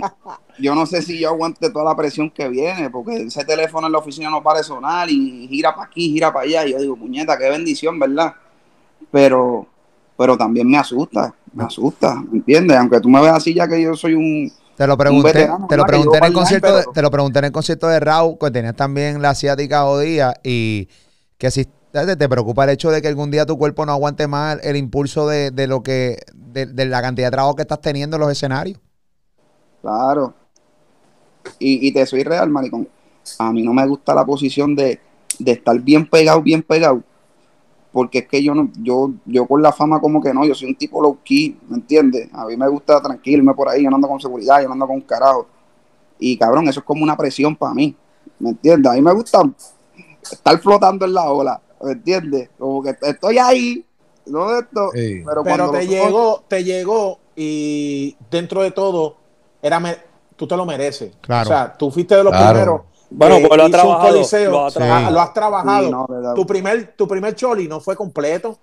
yo no sé si yo aguante toda la presión que viene, porque ese teléfono en la oficina no para de sonar y gira para aquí, gira para allá. Y yo digo, puñeta, qué bendición, ¿verdad? Pero, pero también me asusta, me asusta, ¿me entiendes? Aunque tú me veas así, ya que yo soy un. Te lo pregunté, veterano, te lo pregunté en el concierto, de, te lo pregunté en el concierto de Raúl, que tenías también la asiática jodida y que si te, te preocupa el hecho de que algún día tu cuerpo no aguante más el impulso de, de lo que, de, de la cantidad de trabajo que estás teniendo en los escenarios. Claro. Y, y te soy real, maricón. A mí no me gusta la posición de, de estar bien pegado, bien pegado. Porque es que yo no, yo, yo con la fama como que no, yo soy un tipo low key, ¿me entiendes? A mí me gusta tranquilirme por ahí, yo no ando con seguridad, yo no ando con un carajo. Y cabrón, eso es como una presión para mí. ¿Me entiendes? A mí me gusta estar flotando en la ola. ¿Me entiendes? Como que estoy ahí, no esto, Sí. pero, Pero cuando te llegó, te llegó y dentro de todo, era me- tú te lo mereces. Claro. O sea, tú fuiste de los Claro. primeros. Bueno, pues lo ha trabajado, coliseo. lo ha trabajado. Ah, lo has trabajado. Sí, no, verdad. tu, primer, tu primer choli no fue completo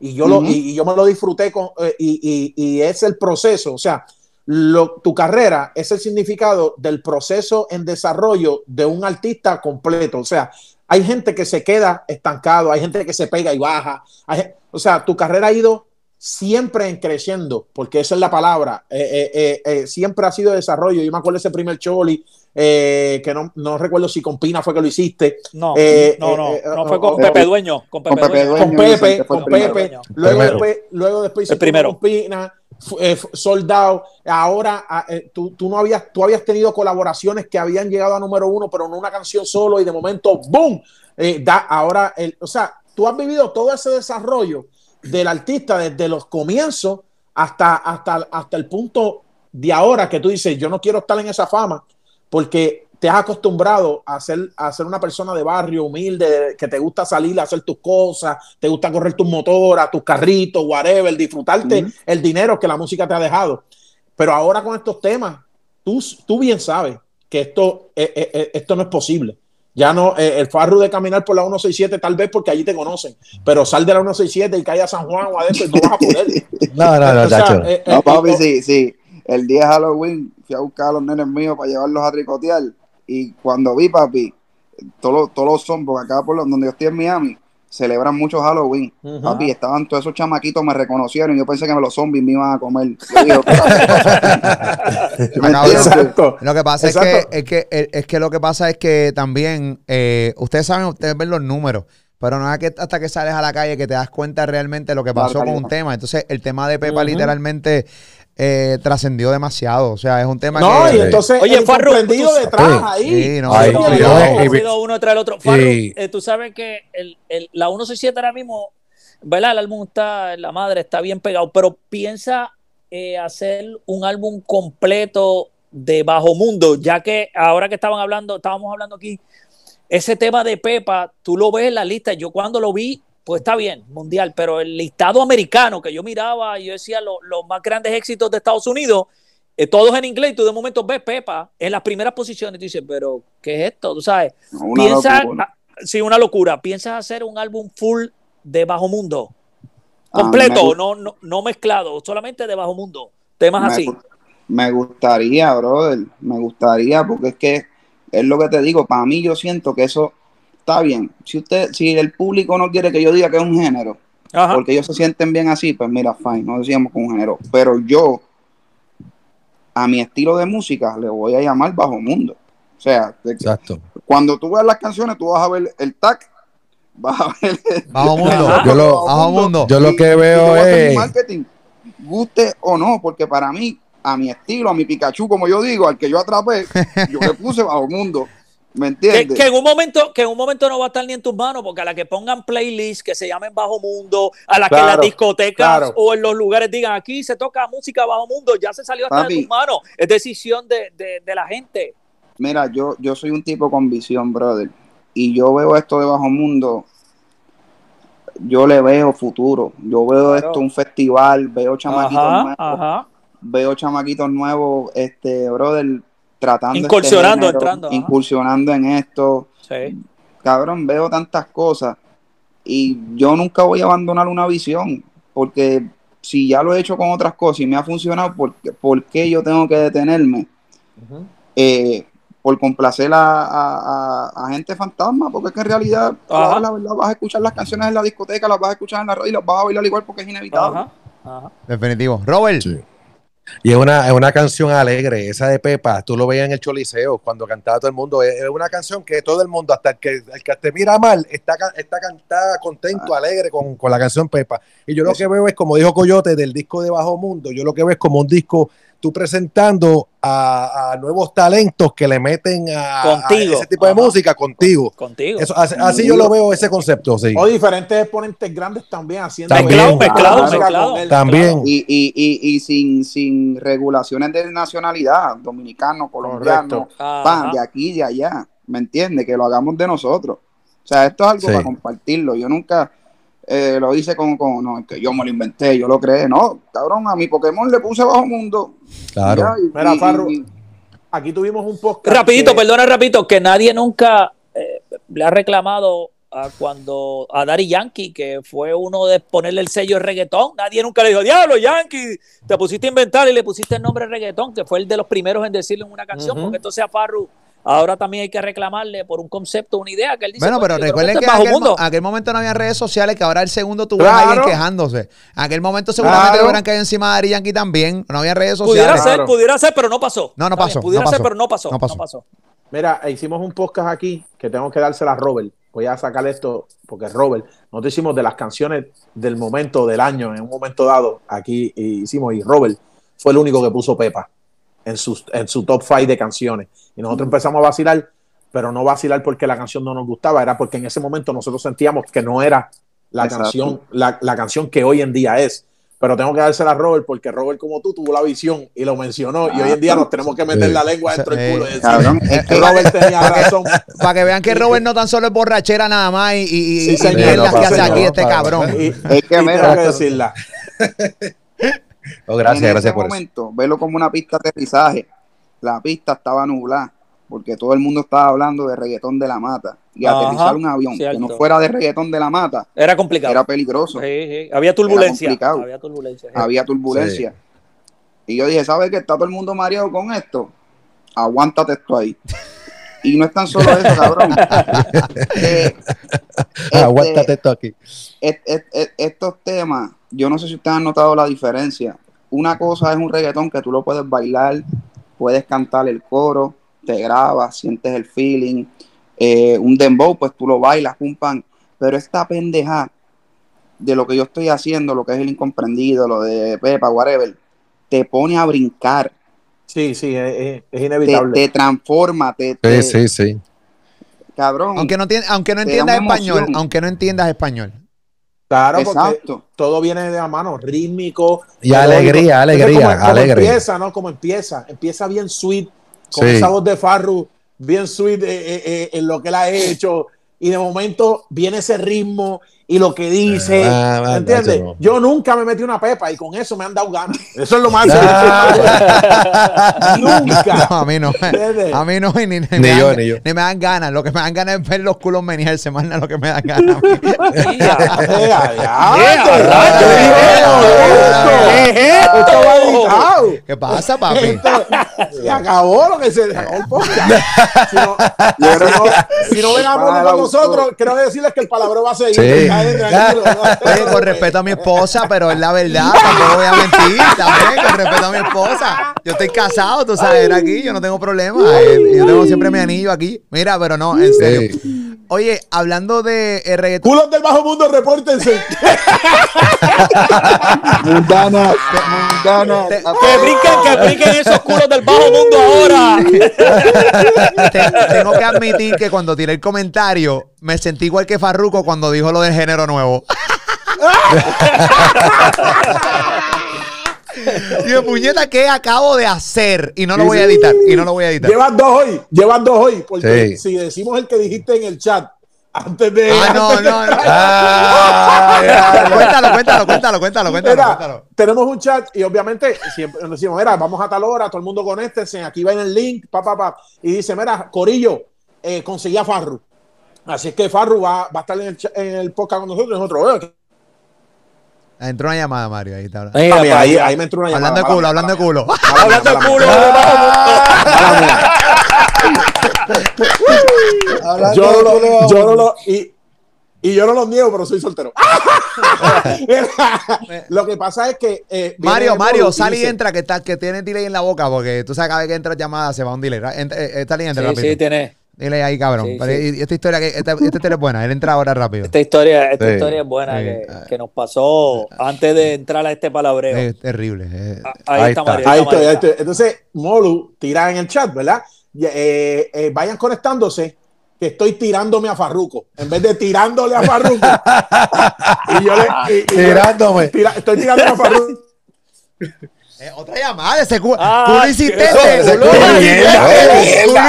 y yo, lo, y, y yo me lo disfruté con, eh, y, y- y es el proceso. O sea, lo- tu carrera es el significado del proceso en desarrollo de un artista completo. O sea, hay gente que se queda estancado, hay gente que se pega y baja. hay o sea, tu carrera ha ido siempre en creciendo, porque esa es la palabra. Eh, eh, eh, eh, siempre ha sido desarrollo. Yo me acuerdo ese primer choli, eh, que no, no recuerdo si con Pina fue que lo hiciste. No, Eh, no, no, eh, no fue con Pepe Dueño, con Pepe, con Pepe Dueño. Con Pepe, con el. Pepe, luego después, luego después hiciste primero. con Pina, eh, soldado, ahora ah, eh, tú, tú no habías, tú habías tenido colaboraciones que habían llegado a número uno, pero no una canción solo y de momento, ¡boom! Eh, da, ahora, el, o sea, tú has vivido todo ese desarrollo del artista desde los comienzos hasta, hasta, hasta el punto de ahora que tú dices, yo no quiero estar en esa fama porque te has acostumbrado a ser, a ser una persona de barrio, humilde, que te gusta salir a hacer tus cosas, te gusta correr tus motoras, tus carritos, whatever, disfrutarte el dinero que la música te ha dejado. Pero ahora con estos temas, tú, tú bien sabes que esto, eh, eh, eh, esto no es posible. Ya no, eh, el farru de caminar por la 167 tal vez porque allí te conocen, pero sal de la 167 y cae a San Juan o a esto y no vas a poder. No, no, no, O sea, chacho. eh, eh, No, papi, y- sí, sí. El día de Halloween fui a buscar a los nenes míos para llevarlos a tricotear. Y cuando vi, papi, todos los, todos los son, porque acá por lo- donde yo estoy en Miami, celebran mucho Halloween. Papi, estaban todos esos chamaquitos, me reconocieron. Yo pensé que los zombies me iban a comer. Exacto. Lo que pasa es que, es que es que lo que pasa es que también eh, ustedes saben, ustedes ven los números, pero no es que hasta que sales a la calle que te das cuenta realmente lo que pasó con un tema. Entonces, el tema de Pepa literalmente eh, trascendió demasiado. O sea, es un tema No, que. y entonces Oye, el Farru, tú- detrás Sí. ahí. Sí, no, No, no, no, no, sido uno tras el otro. Farru, eh, tú sabes que el, el- la 167 ahora mismo, ¿verdad? El álbum está, la madre está bien pegado, pero piensa eh, hacer un álbum completo de Bajo Mundo, ya que ahora que estaban hablando, estábamos hablando aquí, ese tema de Pepa, tú lo ves en la lista. Yo cuando lo vi, pues está bien, mundial, pero el listado americano que yo miraba, yo decía lo- los más grandes éxitos de Estados Unidos, eh, todos en inglés, y tú de momento ves Pepa en las primeras posiciones, y tú dices, pero ¿qué es esto? Tú sabes, Una piensa, locura. ah, sí, una locura. ¿Piensas hacer un álbum full de Bajo Mundo? Completo, no, no, no mezclado, solamente de Bajo Mundo. Temas me, así. gu- me gustaría, brother. Me gustaría, porque es que es lo que te digo. Para mí, yo siento que eso está bien. Si usted, si el público no quiere que yo diga que es un género, Ajá. porque ellos se sienten bien así, pues mira, fine, no decíamos con un género. Pero yo, a mi estilo de música, le voy a llamar Bajo Mundo. O sea, Exacto. cuando tú veas las canciones, tú vas a ver el tag, vas a ver Bajo mundo. Yo lo- Bajo mundo. Yo lo que y veo es. marketing, guste o no, porque para mí, a mi estilo, a mi Pikachu, como yo digo, al que yo atrapé, yo le puse Bajo Mundo. ¿Me Que, entiendes? que en un momento, que en un momento no va a estar ni en tus manos, porque a la que pongan playlists que se llamen Bajo Mundo, a la que Claro, las discotecas claro. o en los lugares digan aquí se toca música Bajo Mundo, ya se salió hasta de Papi. tus manos. Es decisión de, de- de la gente. Mira, yo, yo soy un tipo con visión, brother. Y yo veo esto de Bajo Mundo, yo le veo futuro. Yo veo Claro. esto un festival, veo chamaquitos Ajá, nuevos, ajá. veo chamaquitos nuevos, este, brother, tratando este Incursionando, género, entrando, ajá. incursionando en esto. Sí. Cabrón, veo tantas cosas y yo nunca voy a abandonar una visión, porque si ya lo he hecho con otras cosas y me ha funcionado, ¿por, qué- por qué yo tengo que detenerme? Eh, por complacer a, a- a- a gente fantasma, porque es que en realidad, la verdad, vas a escuchar las canciones en la discoteca, las vas a escuchar en la radio y las vas a bailar igual porque es inevitable. Ajá. Ajá. Definitivo. Robert. Sí. Y es una, es una canción alegre, esa de Pepa, tú lo veías en el Choliseo cuando cantaba todo el mundo, es es una canción que todo el mundo, hasta el que, el que te mira mal, está, está cantada, contento, alegre con, con la canción Pepa. Y yo lo que veo es, como dijo Coyote, del disco de Bajo Mundo, yo lo que veo es como un disco, tú presentando a, a nuevos talentos que le meten a, ese tipo de Ajá. música contigo. Contigo. Eso, así, así yo lo veo ese concepto, sí. O diferentes exponentes grandes también haciendo También. mezclado, mezclado, él. También. Y, y, y, y sin, sin regulaciones de nacionalidad, dominicano, colombiano, pan, de aquí y de allá, ¿me entiendes? Que lo hagamos de nosotros. O sea, esto es algo Sí. para compartirlo. Yo nunca eh, lo hice con, con, no, es que yo me lo inventé, yo lo creé. No, cabrón, a mi Pokémon le puse bajo mundo. Claro. Y- Mira, y- Aquí tuvimos un podcast. Rapidito, que- perdona, rapidito, que nadie nunca eh, le ha reclamado a cuando a Daddy Yankee, que fue uno de ponerle el sello de reggaetón, nadie nunca le dijo, diablo, Yankee, te pusiste a inventar y le pusiste el nombre de reggaetón, que fue el de los primeros en decirlo en una canción, porque entonces a Farru ahora también hay que reclamarle por un concepto, una idea que él dice. Bueno, pero "Coño, yo creo recuerden que en aquel, mundo". mo- aquel momento no había redes sociales, que ahora el segundo tuvo a Claro. alguien quejándose. En aquel momento seguramente Claro. lo hubieran caído encima de Ari Yankee también. No había redes Pudiera sociales. ser, Claro. pudiera ser, pero no pasó. No, no pasó, bien, pudiera no ser, pero no pasó. No No pasó. pasó. Mira, hicimos un podcast aquí que tengo que dársela a Robert. Voy a sacar esto porque Robert, nosotros hicimos de las canciones del momento del año, en un momento dado, aquí hicimos, y Robert fue el único que puso Pepa en su, en su top 5 de canciones. Y nosotros empezamos a vacilar, pero no vacilar porque la canción no nos gustaba, era porque en ese momento nosotros sentíamos que no era la Exacto. canción, la, la canción que hoy en día es. Pero tengo que dársela a Robert porque Robert, como tú, tuvo la visión y lo mencionó. y hoy en día nos tenemos que meter Sí. la lengua dentro del culo y decir, Cabrón, es que- Robert tenía razón. Para que vean que Robert no tan solo es borrachera nada más y, y, y- Sí, y señor, mierdas no, que hace señor, aquí este cabrón. Y, Es que y tengo que decirla. Oh, gracias, en gracias ese por eso. momento, verlo como una pista de aterrizaje. La pista estaba nublada porque todo el mundo estaba hablando de reggaetón de la mata. Y Ajá, aterrizar un avión que no fuera de reggaetón de la mata Era complicado. era peligroso. Sí, sí. Había turbulencia. complicado. Había turbulencia. sí. Había turbulencia. Y yo dije, ¿sabes qué? Está todo el mundo mareado con esto. Aguántate esto ahí. Y no es tan solo eso, cabrón. Eh, este, Aguántate esto aquí. et- et- et- estos temas, yo no sé si ustedes han notado la diferencia. Una cosa es un reggaetón que tú lo puedes bailar, puedes cantar el coro, te grabas, sientes el feeling. Eh, un dembow, pues tú lo bailas, pum, pam. Pero esta pendeja de lo que yo estoy haciendo, lo que es el incomprendido, lo de Pepa, whatever, te pone a brincar, Sí, sí, es, es- es te, inevitable. te transforma, te, Sí, te- sí, sí. cabrón. Aunque no, aunque entiendas español, aunque no entiendas español. claro, porque Exacto. todo viene de la mano, rítmico. Y alegría, Entonces, alegría, como, como alegre. empieza, ¿no? Como empieza. Empieza bien sweet, con Sí. esa voz de Farru, bien sweet eh, eh, eh, en lo que él ha hecho. Y de momento viene ese ritmo y lo que dice. Ah, ah, ¿Entiendes? no. Yo nunca me metí una pepa y con eso me han dado ganas. Eso es lo más. Ah. nunca. No, a mí no. ¿Entiendes? A mí no, ni, ni, Ni me yo, dan, ni yo. ni me dan ganas. Lo que me dan ganas es ver los culos menearse, más nada lo que me dan ganas. ¿Qué pasa, papi? Esto- Se acabó lo que se se acabó el podcast. Si no, si no, ven a Bruno con nosotros, quiero decirles que el palabra va a seguir. Sí. Oye, con respeto a mi esposa, pero es la verdad, tampoco voy a mentir, también, con respeto a mi esposa. Yo estoy casado, tú sabes, era aquí, yo no tengo problema. Yo tengo siempre mi anillo aquí. Mira, pero no, en serio. Oye, hablando de eh, reggaetón, Culos del bajo mundo, repórtense. Mundana, mundana. Te- Que brinquen, que brinquen esos culos del bajo mundo ahora. te- tengo que admitir que cuando tiré el comentario, me sentí igual que Farruko cuando dijo lo del género nuevo. Digo, puñeta, ¿qué acabo de hacer? Y no lo voy a editar. Y no lo voy a editar. Llevas dos hoy, llevas dos hoy. Porque Sí. si decimos el que dijiste en el chat antes de. Ah, no, no, no. Ah, ya, ya. Cuéntalo, cuéntalo, cuéntalo, cuéntalo, cuéntalo, Mira, cuéntalo. tenemos un chat y obviamente siempre nos decimos, mira, vamos a tal hora, todo el mundo conéctense, aquí va en el link, pa, pa, pa. Y dice, mira, Corillo, eh, conseguí a Farru. Así es que Farru va, va a estar en el, en el podcast con nosotros. Y nosotros, "Eh, Entró una llamada, Mario. Ahí está. Mira, Ah, mira, pa' ahí, me entró una llamada. Hablando de culo, hablando de culo. Hablando de culo. Yo no lo, yo no lo, y, y yo no lo niego, pero soy soltero. lo que pasa es que. eh, Mario, Mario, sal y dice, entra, que, está, que tiene delay en la boca, porque tú sabes cada vez que entra llamada se va un delay. Entra, eh, Está y entra Sí, rápido. sí, tiene. Dile ahí, cabrón. Sí, Pero, sí. y- y esta historia, que, esta, esta historia es buena. Él entra ahora rápido. Esta historia, esta Sí. historia es buena Sí. que, que nos pasó antes de entrar a este palabreo. Es terrible. Ah, Ahí, Ahí está, está. Mario. Ahí está estoy, ahí estoy. Entonces, Molu tira en el chat, ¿verdad? Eh, eh, vayan conectándose, que estoy tirándome a Farruco. En vez de tirándole a Farruco. y yo le. y- y yo- Tirándome. tira- estoy tirando a Farruco. Eh, otra llamada, ese cu- Ah, culo qué insistente. Ese culo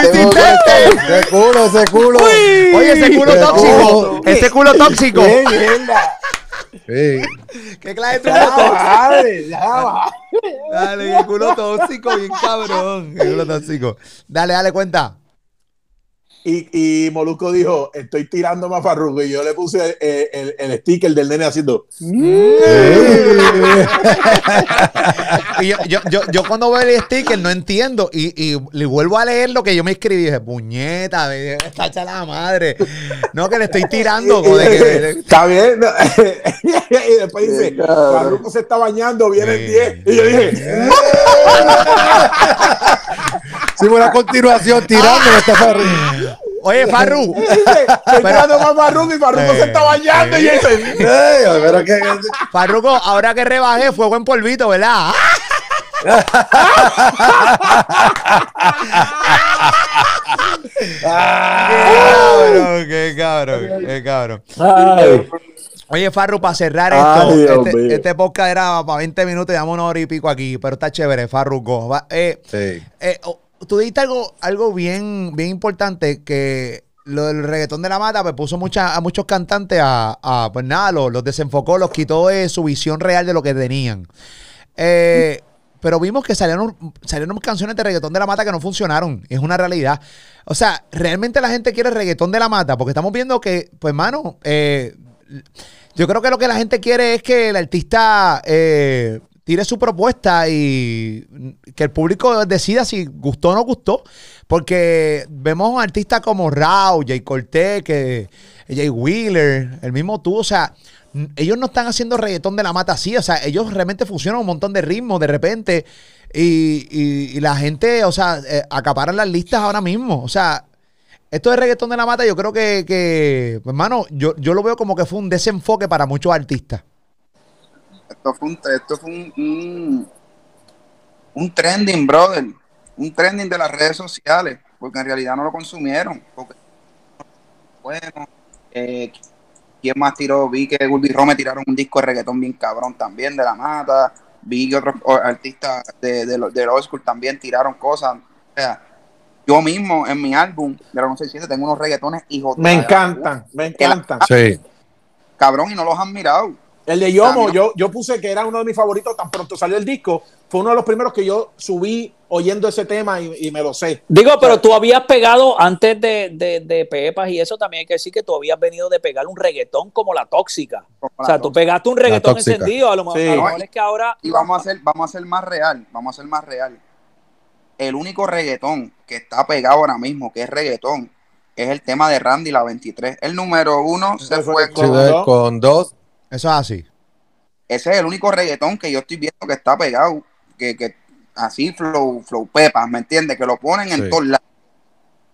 insistente. Ese culo, ese culo. Oye, ese culo tóxico. Ese culo tóxico. ¡Qué mierda! Sí. ¿Qué clase de culo tóxico? Dale, qué culo tóxico, bien cabrón. Qué culo tóxico. Dale, dale, cuenta. Y, y Molusco dijo, estoy tirando más Farruko. Y yo le puse eh, el, el sticker del nene haciendo... Y yo, yo, yo, yo cuando veo el sticker no entiendo y, y le vuelvo a leer lo que yo me escribí. Dije, puñeta, está hecha la madre. No, que le estoy tirando. Está bien. y después dice, Farruko se está bañando, viene el 10. Y yo dije, Sí, fue una continuación tirando esta Farru. Oye, Farru. tirando más Farruko y Farruko Eh, se está bañando. Y Ey, pero que- Farruko, ahora que rebajé, fue buen polvito, ¿verdad? qué cabrón, qué cabrón, qué cabrón. Oye, Farru, para cerrar Ay, esto, este, este podcast era para 20 minutos, llevamos una hora y pico aquí, pero está chévere, Farruko. Va- eh, Sí. eh, oh, tú dijiste algo, algo bien, bien importante que lo del reggaetón de la mata pues puso mucha, a muchos cantantes a, pues nada, los, los desenfocó, los quitó de su visión real de lo que tenían. Eh, pero vimos que salieron, salieron canciones de reggaetón de la mata que no funcionaron. Es una realidad. O sea, realmente la gente quiere reggaetón de la mata porque estamos viendo que, pues, mano, eh, yo creo que lo que la gente quiere es que el artista eh, tire su propuesta y que el público decida si gustó o no gustó. Porque vemos artistas como Rao, Jay Cortez, que, Jay Wheeler, el mismo tú, o sea, ellos no están haciendo reggaetón de la mata así, o sea, ellos realmente funcionan un montón de ritmos de repente y, la gente, o sea, eh, acaparan las listas ahora mismo, o sea, esto de reggaetón de la mata, yo creo que, que pues, hermano, yo, yo lo veo como que fue un desenfoque para muchos artistas. Esto fue un, esto fue un, un, un trending, brother. Un trending de las redes sociales, porque en realidad no lo consumieron. Porque, bueno, eh, ¿quién más tiró? Vi que Gulby Rome tiraron un disco de reggaetón bien cabrón también de la mata. Vi que otros artistas de, de, los- del old school también tiraron cosas. O sea, yo mismo en mi álbum de la 167 tengo unos reggaetones hijos de me encantan, me encantan. Sí. Cabrón, y no los han mirado. El de Yomo, yo, yo puse que era uno de mis favoritos, tan pronto salió el disco, fue uno de los primeros que yo subí oyendo ese tema y, y me lo sé. Digo, pero tú habías pegado antes de, de, de Pepas y eso también hay que decir que tú habías venido de pegar un reggaetón como la tóxica. como O sea, tú pegaste un reggaetón encendido. A lo, mejor- Sí. a lo mejor es que ahora. Y vamos a ser, vamos a ser más real, vamos a ser más real. El único reggaetón que está pegado ahora mismo, que es reggaetón, es el tema de Randy la 23. El número uno se fue con... Con ves, dos. con dos. Eso es así. Ese es el único reggaetón que yo estoy viendo que está pegado, que, que así flow, flow pepas, ¿me entiendes? Que lo ponen en todos lados.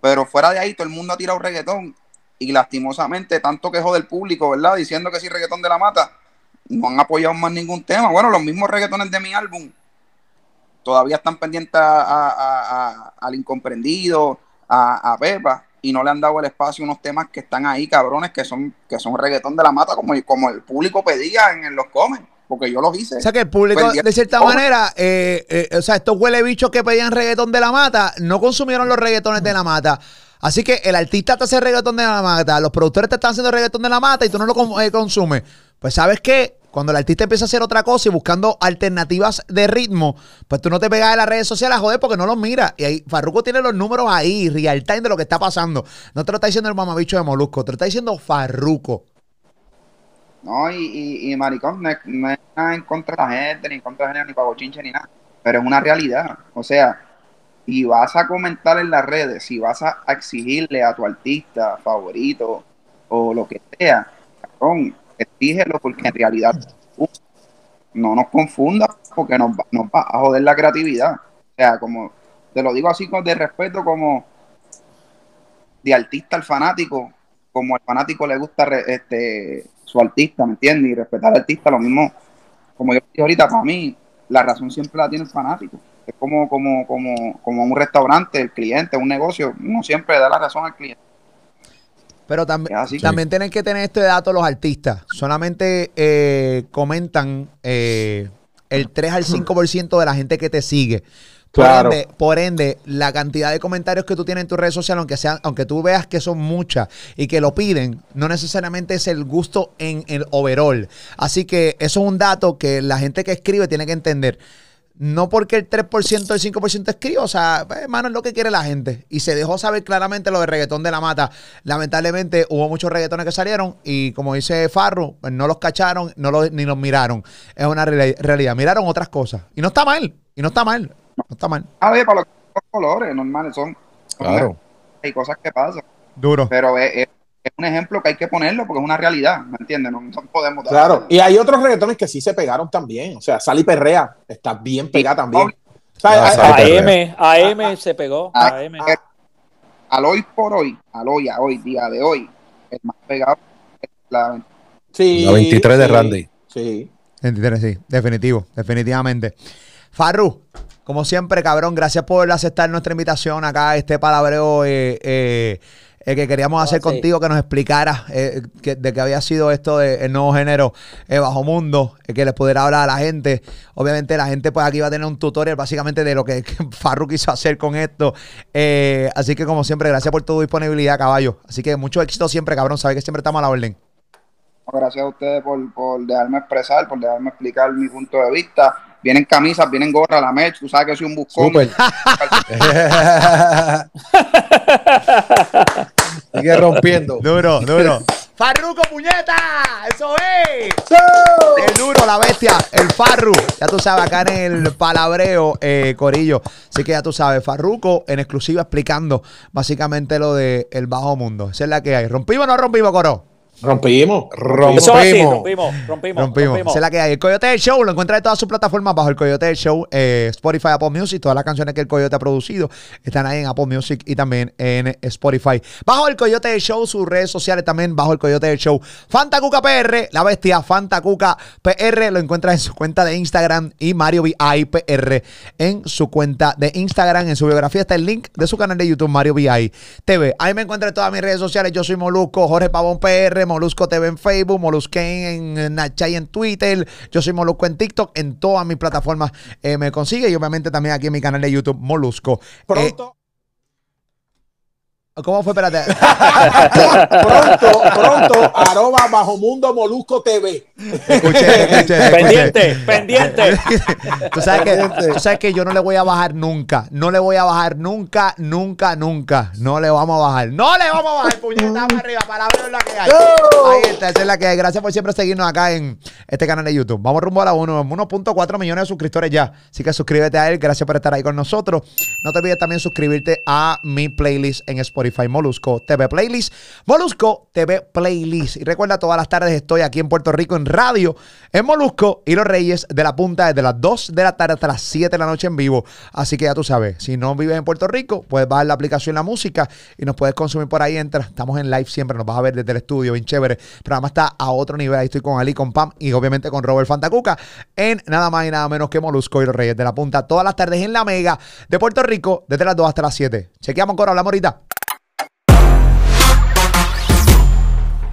Pero fuera de ahí todo el mundo ha tirado reggaetón y lastimosamente tanto quejó del público, ¿verdad? Diciendo que sí reggaetón de la mata, no han apoyado más ningún tema. Bueno, los mismos reggaetones de mi álbum todavía están pendientes a- a- a- a- al incomprendido, a, a Pepa, y no le han dado el espacio a unos temas que están ahí, cabrones, que son, que son reggaetón de la mata, como, como el público pedía en, en los comen, porque yo los hice. O sea que el público, Pues, de cierta manera, eh, eh, o sea, estos huele bichos que pedían reggaetón de la mata, no consumieron los reggaetones de la mata. Así que el artista te hace reggaetón de la mata, los productores te están haciendo reggaetón de la mata y tú no lo eh, consumes. Pues sabes qué, cuando el artista empieza a hacer otra cosa y buscando alternativas de ritmo, pues tú no te pegas en las redes sociales joder porque no los miras. Y ahí Farruko tiene los números ahí, real time de lo que está pasando. No te lo está diciendo el mamabicho de Molusco, te lo está diciendo Farruko. No, y, y, maricón, no es, nada en contra de la gente, ni en contra de gente, ni para bochinche, ni nada. Pero es una realidad. O sea, y vas a comentar en las redes, si vas a exigirle a tu artista favorito o lo que sea, cabrón, exígelo porque en realidad no nos confundas porque nos, va- nos va a joder la creatividad. O sea, como te lo digo así con de respeto como de artista al fanático, como al fanático le gusta re- este su artista, ¿me entiendes? Y respetar al artista, lo mismo, como yo dije ahorita, para mí, la razón siempre la tiene el fanático. Es como, como, como, como un restaurante, el cliente, un negocio, uno siempre da la razón al cliente. Pero también, así. también tienen que tener este dato los artistas. Solamente eh, comentan eh, el 3 al 5% de la gente que te sigue. Por, Claro. ende, por ende, la cantidad de comentarios que tú tienes en tus redes sociales, aunque sean, aunque tú veas que son muchas y que lo piden, no necesariamente es el gusto en el overall. Así que eso es un dato que la gente que escribe tiene que entender. No porque el 3%, el 5% escribe, o sea, pues, hermano, es lo que quiere la gente. Y se dejó saber claramente lo de reggaetón de la mata. Lamentablemente hubo muchos reggaetones que salieron y como dice Farro, pues, no los cacharon, no los, ni los miraron. Es una reali- realidad. Miraron otras cosas. Y no está mal, y no está mal, no está mal. A ver, para los, colores normales son. son- Claro. Hay cosas que pasan. Duro. Pero es, es- es un ejemplo que hay que ponerlo porque es una realidad, ¿me entiendes? No, no podemos dar- Claro, y hay otros reggaetones que sí se pegaron también. O sea, Sally Perrea está bien pegada también. O sea, Ah, Sally hay- AM, AM se pegó. Ah, AM. Al hoy por hoy, al hoy, a hoy, día de hoy, el más pegado es la sí, La 23 de Randy. Sí. 23, sí, definitivo, definitivamente. Farru, como siempre, cabrón, gracias por aceptar nuestra invitación acá, a este palabreo eh, eh, eh, que queríamos hacer sí. contigo, que nos explicara eh, que- de qué había sido esto del nuevo género eh, Bajo Mundo, eh, que les pudiera hablar a la gente. Obviamente la gente pues aquí va a tener un tutorial básicamente de lo que, que Farru quiso hacer con esto. Eh, así que como siempre, gracias por tu disponibilidad, caballo. Así que mucho éxito siempre, cabrón, sabes que siempre estamos a la orden. Gracias a ustedes por, por dejarme expresar, por dejarme explicar mi punto de vista. Vienen camisas, vienen gorras, la merch, tú sabes que soy un buscón. Sigue rompiendo. Duro, duro. Farruco, puñeta. Eso es. El duro, la bestia, el Farru. Ya tú sabes, acá en el palabreo, eh, Corillo. Así que ya tú sabes, Farruco en exclusiva explicando básicamente lo de el bajo mundo. Esa es la que hay. ¿Rompimos o no rompimos, Coro? Rompimos. Eso es así, Rompimos. rompimos, rompimos, Rompimos. rompimos. Esa es la que hay. El Coyote del Show lo encuentras en todas sus plataformas bajo el Coyote del Show, eh, Spotify, Apple Music. Todas las canciones que el Coyote ha producido están ahí en Apple Music y también en Spotify. Bajo el Coyote del Show, sus redes sociales también bajo el Coyote del Show. Fantacuca PR, la bestia Fantacuca PR, lo encuentras en su cuenta de Instagram y Mario VI PR en su cuenta de Instagram. En su biografía está el link de su canal de YouTube, Mario VI TV. Ahí me encuentras en todas mis redes sociales. Yo soy Molusco, Jorge Pavón PR, Molusco TV en Facebook, Molusken en Snapchat y en Twitter. Yo soy Molusco en TikTok. En todas mis plataformas eh, me consigue y obviamente también aquí en mi canal de YouTube, Molusco. Pronto, Eh, ¿Cómo fue? Espérate. pronto, pronto, arroba bajo mundo molusco TV. Escuché, escuché, escuché. Pendiente, pendiente. tú, sabes que, tú sabes que yo no le voy a bajar nunca. No le voy a bajar nunca, nunca, nunca. No le vamos a bajar. No le vamos a bajar, puñeta para arriba. Palabra es la que hay. Ahí está, esa es la que hay. Gracias por siempre seguirnos acá en este canal de YouTube. Vamos rumbo a la 1, 1.4 millones de suscriptores ya. Así que suscríbete a él. Gracias por estar ahí con nosotros. No te olvides también suscribirte a mi playlist en Molusco TV Playlist. Molusco TV Playlist. Y recuerda, todas las tardes estoy aquí en Puerto Rico en radio, en Molusco y Los Reyes de la Punta desde las 2 de la tarde hasta las 7 de la noche en vivo. Así que ya tú sabes, si no vives en Puerto Rico, puedes bajar la aplicación La Música y nos puedes consumir por ahí. Entra, estamos en live siempre, nos vas a ver desde el estudio, bien chévere. El programa está a otro nivel. Ahí estoy con Ali, con Pam y obviamente con Robert Fantacuca en nada más y nada menos que Molusco y Los Reyes de la Punta. Todas las tardes en la Mega de Puerto Rico, desde las 2 hasta las 7. Chequeamos, Coro, hablamos ahorita.